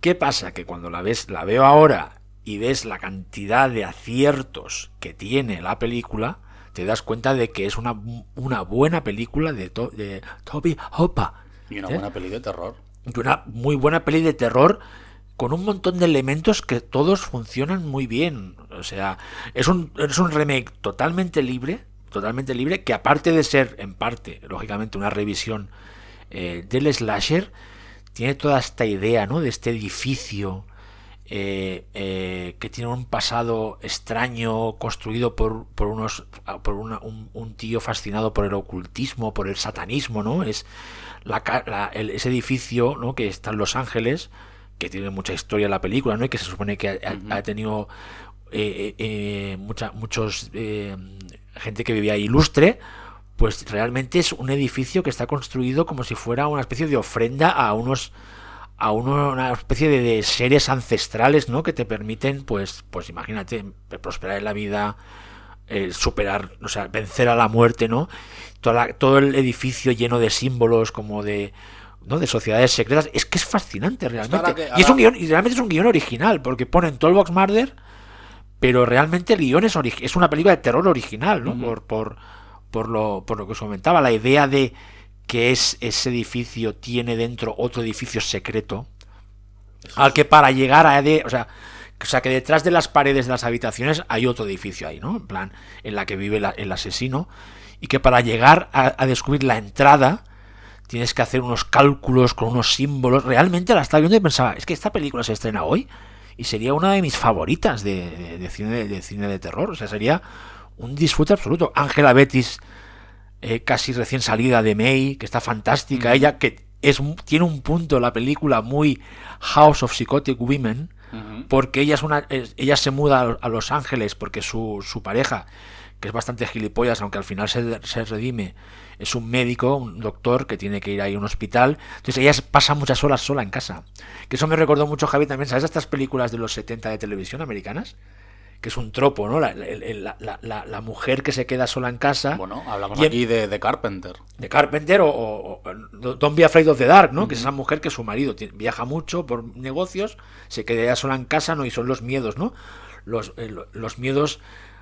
¿Qué pasa? Que cuando la ves, la veo ahora y ves la cantidad de aciertos que tiene la película, te das cuenta de que es una, una buena película de, To- de Toby Hopper. Y una ¿Eh? buena peli de terror. Y una muy buena peli de terror con un montón de elementos que todos funcionan muy bien. O sea, es un, es un remake totalmente libre, totalmente libre, que aparte de ser, en parte, lógicamente, una revisión eh, del slasher, tiene toda esta idea, ¿no? De este edificio eh, eh, que tiene un pasado extraño construido por, por unos por una- un, un tío fascinado por el ocultismo, por el satanismo, ¿no? Es la, el- ese edificio, ¿no? Que está en Los Ángeles, que tiene mucha historia la película, ¿no? Y que se supone que ha, tenido eh, mucha, muchos gente que vivía ahí ilustre, pues realmente es un edificio que está construido como si fuera una especie de ofrenda a unos a uno- una especie de, de seres ancestrales, ¿no? Que te permiten, pues, pues imagínate, prosperar en la vida, eh, superar, o sea, vencer a la muerte, ¿no? Toda la- todo el edificio lleno de símbolos como de, ¿no? De sociedades secretas. Es que es fascinante realmente. que- Y es un guion, y realmente es un guion original, porque ponen Tollbox Murder, pero realmente el guion es, es una película de terror original, ¿no? por, por, por, lo, por lo que os comentaba, la idea de que es, ese edificio tiene dentro otro edificio secreto, al que para llegar a... De, o sea, o sea, que detrás de las paredes de las habitaciones hay otro edificio ahí, ¿no? En plan, en la que vive la- el asesino. Y que para llegar a, a descubrir la entrada tienes que hacer unos cálculos con unos símbolos. Realmente la estaba viendo y pensaba, es que esta película se estrena hoy y sería una de mis favoritas de, de- de cine, de cine de terror. O sea, sería un disfrute absoluto. Ángela Betis, eh, casi recién salida de May, que está fantástica. Ella que es, tiene un punto en la película muy House of Psychotic Women, porque ella es una ella se muda a- Los Ángeles porque su, su pareja, que es bastante gilipollas, aunque al final se, se redime, es un médico, un doctor que tiene que ir ahí a un hospital. Entonces ella pasa muchas horas sola en casa. Que eso me recordó mucho, Javi, también, ¿sabes estas películas de los 70 de televisión americanas? Que es un tropo, ¿no? La, la- la- mujer que se queda sola en casa. Bueno, hablamos Y en- aquí de, de Carpenter. de Carpenter o, o- o Don't Be Afraid of the Dark, ¿no? Que es esa mujer que su marido viaja mucho por negocios, se queda sola en casa, ¿no? Y son los miedos, ¿no? Los, eh, lo- los miedos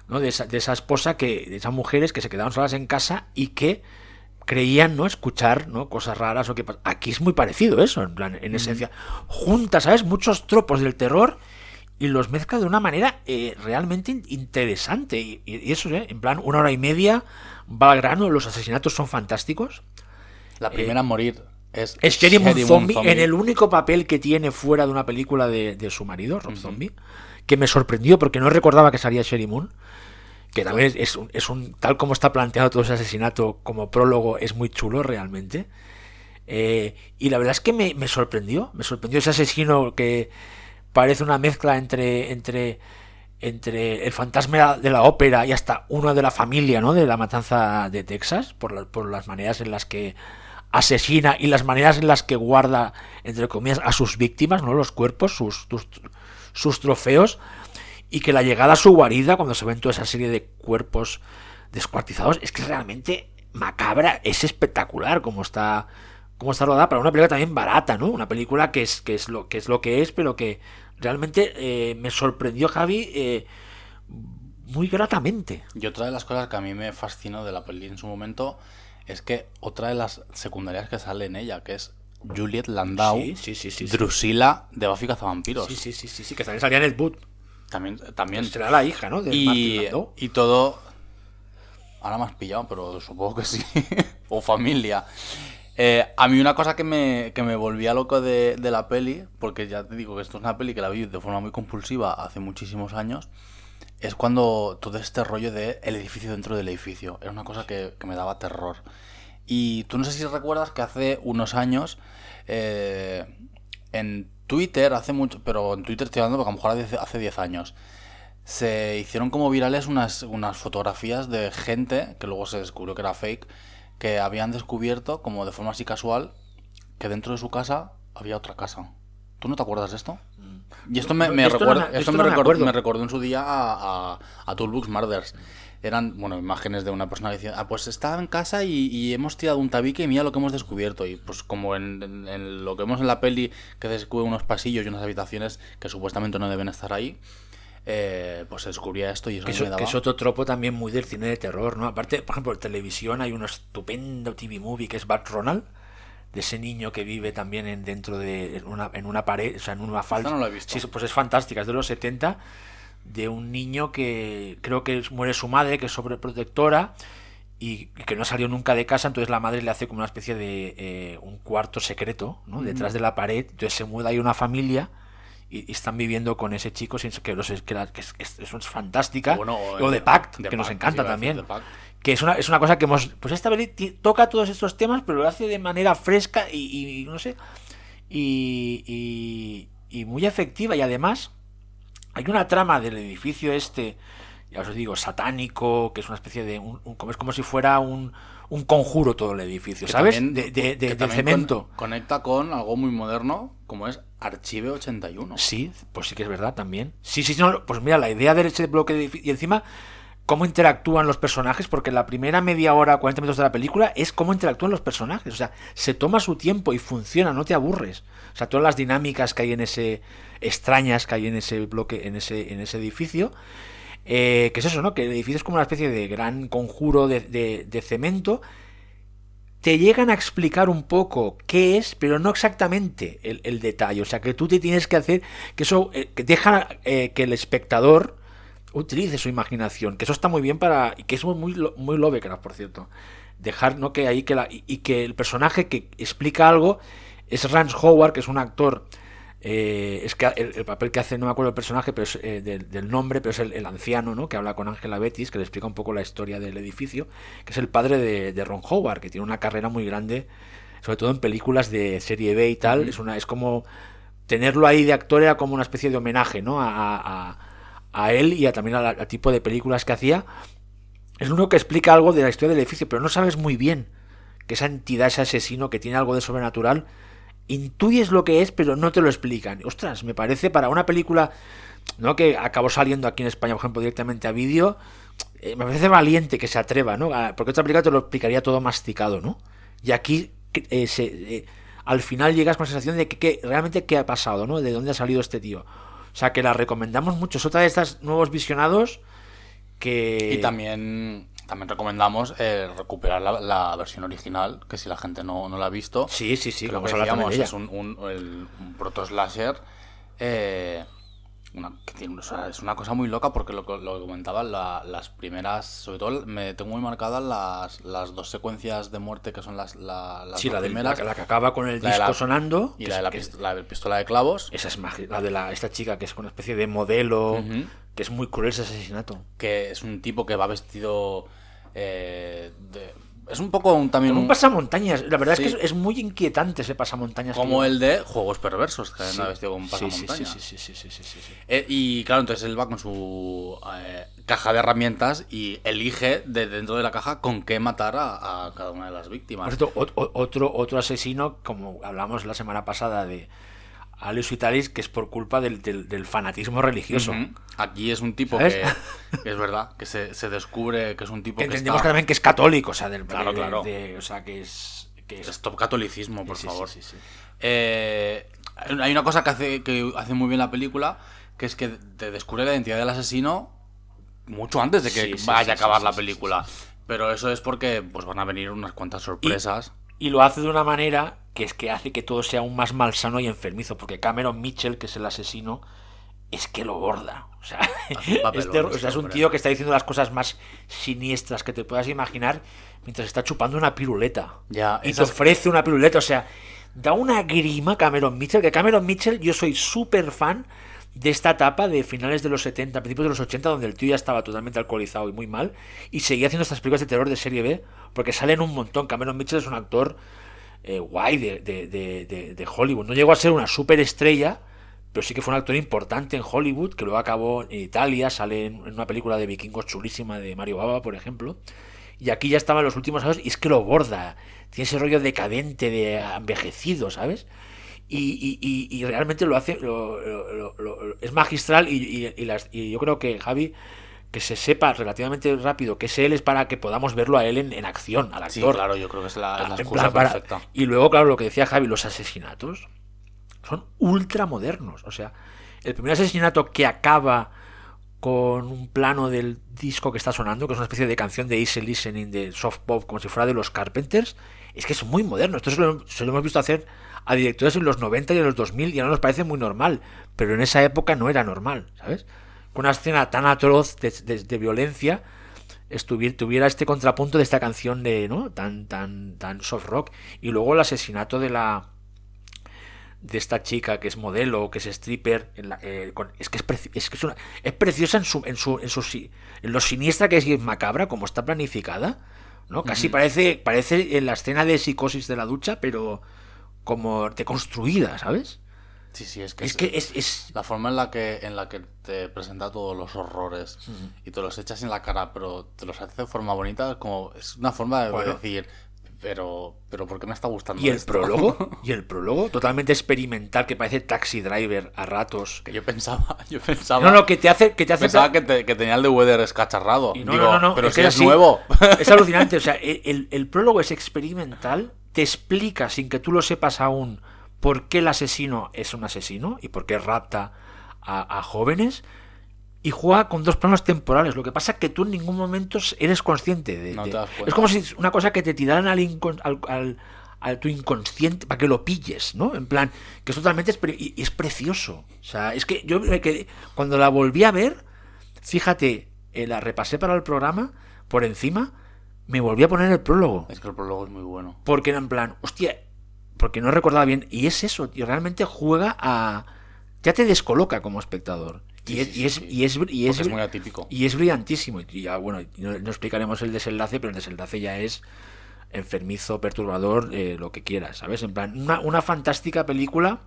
¿no? de, esa, de esa esposa, que, de esas mujeres que se quedaban solas en casa y que creían, ¿no? Escuchar, ¿no? Cosas raras o que Aquí es muy parecido eso, en plan, en esencia. Junta, ¿sabes? Muchos tropos del terror y los mezcla de una manera eh, realmente in- interesante. Y, y eso, ¿eh? En plan, una hora y media, va al grano, los asesinatos son fantásticos. La primera en morir es, Eh, Es Moon Moon Zombie, Zombie. en el único papel que tiene fuera de una película de, de su marido, Rob Zombie, que me sorprendió porque no recordaba que salía Sherry Moon, que también es, es un, es un- tal como está planteado todo ese asesinato como prólogo, es muy chulo realmente. Eh, y la verdad es que me, me sorprendió, me sorprendió ese asesino que parece una mezcla entre, entre, entre el fantasma de la ópera y hasta uno de la familia, ¿no? De la matanza de Texas, por, la- por las maneras en las que asesina y las maneras en las que guarda, entre comillas, a sus víctimas, ¿no? Los cuerpos, sus, sus, trofeos. y que la llegada a su guarida, cuando se ven toda esa serie de cuerpos descuartizados, es que realmente macabra, es espectacular como está como está rodada para una película también barata, ¿no? Una película que es, que es, lo, que es lo que es, pero que realmente eh, me sorprendió Javi eh, muy gratamente. Y otra de las cosas que a mí me fascinó de la peli en su momento es que otra de las secundarias que sale en ella, que es Juliet Landau, Sí, sí, sí, sí. Drusilla de Buffy Cazavampiros. Sí, sí, sí, sí, sí, que también salía en el boot. También, también. Será la hija, ¿no? De Y, y todo. Ahora me has pillado, pero supongo que sí. o familia. Eh, a mí una cosa que me, que me volvía loco de, de la peli, porque ya te digo que esto es una peli que la vi de forma muy compulsiva hace muchísimos años, es cuando todo este rollo de el edificio dentro del edificio. Era una cosa que, me daba terror. Y tú no sé si recuerdas que hace unos años eh, en Twitter, hace mucho, pero en Twitter estoy hablando porque a lo mejor hace- hace 10 años, se hicieron como virales unas, unas fotografías de gente, que luego se descubrió que era fake, que habían descubierto, como de forma así casual, que dentro de su casa había otra casa. ¿Tú no te acuerdas de esto? Y esto me, me esto no recuerda, me- esto me, no recordó, me recordó en su día a, a, a Toolbox Murders. Eran, bueno, imágenes de una persona que decía, ah, pues estaba en casa y, y hemos tirado un tabique y mira lo que hemos descubierto. Y pues como en, en- en lo que vemos en la peli, que descubre unos pasillos y unas habitaciones que supuestamente no deben estar ahí, eh, pues se descubría esto y eso Que, me eso- daba... que es otro tropo también muy del cine de terror, ¿no? Aparte, por ejemplo, en televisión hay un estupendo TV movie que es Bad Ronald, de ese niño que vive también en, dentro de en una, en una pared, o sea, en una falda. no lo he visto. Sí, pues es fantástica, es de los 70, de un niño que creo que muere su madre, que es sobreprotectora y, y que no salió nunca de casa, entonces la madre le hace como una especie de eh, un cuarto secreto, ¿no? Detrás de la pared, entonces se muda ahí una familia y, y están viviendo con ese chico sin que, los, que, la- que es, eso fantástica. Bueno, o, o de el- Pact que nos encanta sí, también. que es una, es una cosa que hemos pues esta peli toca todos estos temas pero lo hace de manera fresca y, y no sé y, y, y muy efectiva. Y además hay una trama del edificio este ya os digo satánico que es una especie de un, un- como es como si fuera un, un conjuro todo el edificio Que sabes también- de, de- de- que de también cemento con- conecta con algo muy moderno, como es Archive 81. Sí, pues sí que es verdad también. Sí, sí, sí, no, pues mira, la idea de ese bloque de edificio y encima cómo interactúan los personajes, porque la primera media hora, 40 minutos de la película es cómo interactúan los personajes. O sea, se toma su tiempo y funciona, no te aburres. O sea, todas las dinámicas que hay en ese, extrañas que hay en ese bloque, en ese, en ese edificio. Eh, que es eso, ¿no? Que el edificio es como una especie de gran conjuro de, de- de cemento te llegan a explicar un poco qué es, pero no exactamente el, detalle. O sea, que tú te tienes que hacer, que eso, eh, que deja eh, que el espectador utilice su imaginación, que eso está muy bien para, y que es muy, muy Lovecraft, por cierto. Dejar, ¿no? Que ahí, que la, y, y que el personaje que explica algo es Rance Howard, que es un actor, eh, es que el, el papel que hace, no me acuerdo el personaje, pero es, eh, del, del nombre, pero es el, el anciano, ¿no? Que habla con Angela Betis, que le explica un poco la historia del edificio, que es el padre de, de Ron Howard, que tiene una carrera muy grande, sobre todo en películas de serie B y tal. Es una, es como tenerlo ahí de actor era como una especie de homenaje, ¿no? A, a- él y a, también al, al tipo de películas que hacía. Es lo único que explica algo de la historia del edificio, pero no sabes muy bien que esa entidad, ese asesino que tiene algo de sobrenatural, intuyes lo que es, pero no te lo explican. Ostras, me parece para una película, ¿no? Que acabó saliendo aquí en España, por ejemplo, directamente a vídeo, eh, me parece valiente que se atreva, ¿no? A- Porque otra película te lo explicaría todo masticado, ¿no? Y aquí eh, se, eh, al final llegas con la sensación de que, que realmente qué ha pasado, ¿no? De dónde ha salido este tío. O sea, que la recomendamos mucho. Es otra de estas nuevos visionados que... Y también, también recomendamos eh, recuperar la, la versión original, que si la gente no, no la ha visto, Sí, sí, sí, lo que decíamos de es un, un, el- un proto slasher. eh, una, que tiene, o sea, es una cosa muy loca porque lo, que- lo que comentaba, la- las primeras, sobre todo me tengo muy marcadas las, las dos secuencias de muerte que son las, la- las Sí, la, de, primeras la, la que acaba con el de disco sonando. y que la de la, que- pist- la de pistola de clavos, Esa es mágica. La de la, esta chica que es una especie de modelo. Que es muy cruel ese asesinato. que es un tipo que va vestido eh, de- es un poco un, también un un- pasamontañas. La verdad Sí. es que es, es muy inquietante ese pasamontañas. como el de Juegos Perversos, que Sí. vestido con un Sí, sí, pasamontañas. sí, sí, sí, sí, sí. Eh, y claro, entonces él va con su eh, caja de herramientas y elige de dentro de la caja con qué matar a, a cada una de las víctimas. Por cierto, otro, otro asesino, como hablamos la semana pasada de Alius Vitalis, que es por culpa del, del- del fanatismo religioso. Aquí es un tipo que, que es verdad, que se, se descubre que es un tipo Que que, entendemos está... también que es católico, o sea, del, Claro, de- claro. de- o sea, que es... Que es Stop catolicismo, por sí, favor. sí, sí. Eh, hay una cosa que hace, que hace muy bien la película, que es que te descubre la identidad del asesino mucho antes de que vaya a acabar la película. Pero eso es porque pues van a venir unas cuantas sorpresas. Y lo hace de una manera que es que hace que todo sea aún más malsano y enfermizo, porque Cameron Mitchell, que es el asesino, es que lo borda. O sea, es, ter- o sea, es un tío que está diciendo las cosas más siniestras que te puedas imaginar mientras está chupando una piruleta. Ya, y te ofrece una piruleta. O sea, da una grima Cameron Mitchell, que Cameron Mitchell yo soy súper fan de esta etapa de finales de los 70, principios de los 80, donde el tío ya estaba totalmente alcoholizado y muy mal, y seguía haciendo estas películas de terror de serie B, porque salen un montón. Cameron Mitchell es un actor eh, guay de, de- de- de- Hollywood. No llegó a ser una superestrella, pero sí que fue un actor importante en Hollywood, que luego acabó en Italia, sale en, en una película de vikingos chulísima de Mario Baba, por ejemplo. Y aquí ya estaba en los últimos años y es que lo borda. Tiene ese rollo decadente, de envejecido, ¿sabes? Y, y- y- realmente lo hace, lo- lo- lo- lo- es magistral y, y- y las- y yo creo que Javi, que se sepa relativamente rápido que es él, es para que podamos verlo a él en, en acción, al Sí, actor. claro, yo creo que es la, es la En excusa para- perfecta. Y luego, claro, lo que decía Javi, los asesinatos son ultra modernos. O sea, el primer asesinato que acaba con un plano del disco que está sonando, que es una especie de canción de easy listening, de soft pop, como si fuera de los Carpenters, es que es muy moderno. Esto se lo, se lo hemos visto hacer a directores en los 90 y en los 2000 y ahora nos parece muy normal, pero en esa época no era normal, ¿sabes? Con una escena tan atroz de, de- de violencia estuviera, tuviera este contrapunto de esta canción de, ¿no? Tan, tan, tan soft rock. Y luego el asesinato de la de esta chica que es modelo, que es stripper, en la- eh, con- es que es, preci- es, que es, una- es preciosa en su, en su, en su en lo siniestra que es y es macabra, como está planificada, ¿no? Casi parece, parece en la escena de psicosis de la ducha, pero como deconstruida, ¿sabes? Sí, sí, es que Es que es, es- La forma en la que en la que te presenta todos los horrores y te los echas en la cara, pero te los hace de forma bonita, como es una forma de Bueno. decir, pero pero ¿por qué me está gustando y el esto? prólogo, y el prólogo totalmente experimental que parece taxi driver a ratos. que yo pensaba, yo pensaba, No, no, que te hace que te hace pensaba que, te- que tenía el de Weather escacharrado. No, Digo, no, no, no, pero es si que es así- nuevo. Es alucinante, o sea, el- el prólogo es experimental, te explica sin que tú lo sepas aún por qué el asesino es un asesino y por qué rapta a, a jóvenes y juega con dos planos temporales. Lo que pasa es que tú en ningún momento eres consciente de... No de- es como si una cosa que te tiraran al, incon- al, al- a tu inconsciente para que lo pilles, ¿no? En plan, que es totalmente... exper- Y, y es precioso. O sea, es que yo me quedé- cuando la volví a ver, fíjate, eh, la repasé para el programa por encima, me volví a poner el prólogo. Es que el prólogo es muy bueno. Porque era en plan, hostia, porque no recordaba bien. Y es eso, y realmente juega a. Ya te descoloca como espectador. Y, es, y, es, y, es, y, es, muy atípico. y es brillantísimo. Y ya, bueno, no, no explicaremos el desenlace, pero el desenlace ya es enfermizo, perturbador, eh, lo que quieras, ¿sabes? En plan, una, una fantástica película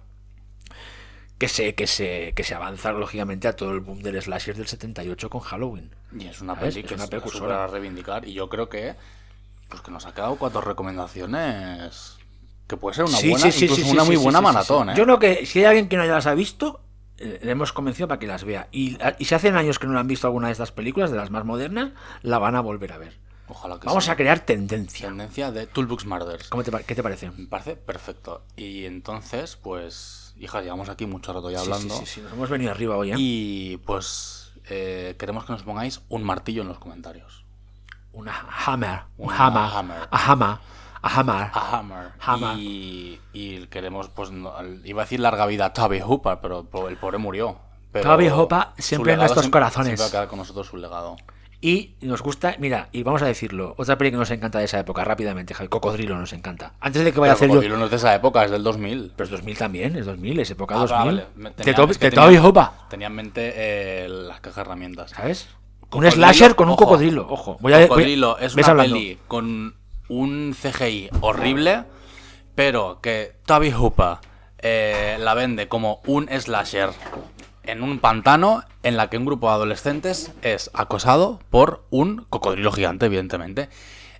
que se, que, se, que se avanza lógicamente a todo el boom del slasher del 78 con Halloween. Y es una ¿Sabes? peli Es una precursora. a reivindicar. Y yo creo que pues que nos ha quedado cuatro recomendaciones que puede ser una Sí, buena, sí, incluso sí, una muy buena maratón. ¿eh? Yo creo que si hay alguien que no las ha visto, eh, le hemos convencido para que las vea. Y, y si hacen años que no han visto alguna de estas películas, de las más modernas, la van a volver a ver. Ojalá que Vamos a crear tendencia. Tendencia de Toolbox Murders. ¿Cómo te, pa- ¿Qué te parece? Me parece perfecto. Y entonces, pues, hija, llevamos aquí mucho rato ya Sí, sí, hablando. sí, sí, nos hemos venido arriba hoy, ¿eh? Y pues eh, queremos que nos pongáis un martillo en los comentarios. Una hammer, un Una hammer, hammer. a hammer, a hammer. A hammer. Hammer. Y, y queremos, pues, no- iba a decir larga vida a Toby Hooper, pero el pobre murió. Pero Toby Hooper siempre en nuestros siempre- corazones. Siempre va a quedar con nosotros su legado. Y nos gusta, mira, y vamos a decirlo, otra peli que nos encanta de esa época, rápidamente, Javi, Cocodrilo nos encanta. Antes de que vaya a Pero hacer yo... Cocodrilo no es de esa época, es del 2000. Pero es 2000 también, es 2000, es época Ah, 2000. vale. Tenía- es que de tenía-. Tenía en mente eh, las cajas de herramientas. ¿Sabes? Un slasher con un ojo. cocodrilo. Ojo, voy a voy- Cocodrilo es una hablando. peli con un CGI horrible, pero que Toby Hooper eh, la vende como un slasher en un pantano en la que un grupo de adolescentes es acosado por un cocodrilo gigante, evidentemente.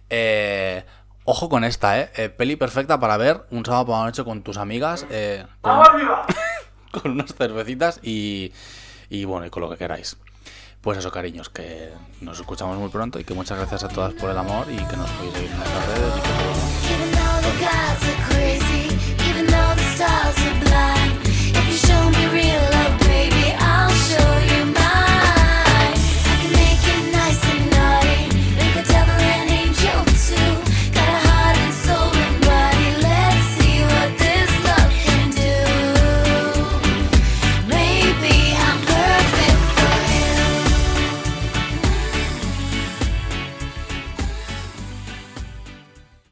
Eh, ojo con esta, ¿eh? Eh, Peli perfecta para ver un sábado por la noche con tus amigas. eh, con- con unas cervecitas y, y bueno, y con lo que queráis. Pues eso, cariños, que nos escuchamos muy pronto y que muchas gracias a todas por el amor y que nos podéis seguir en nuestras redes y que todo.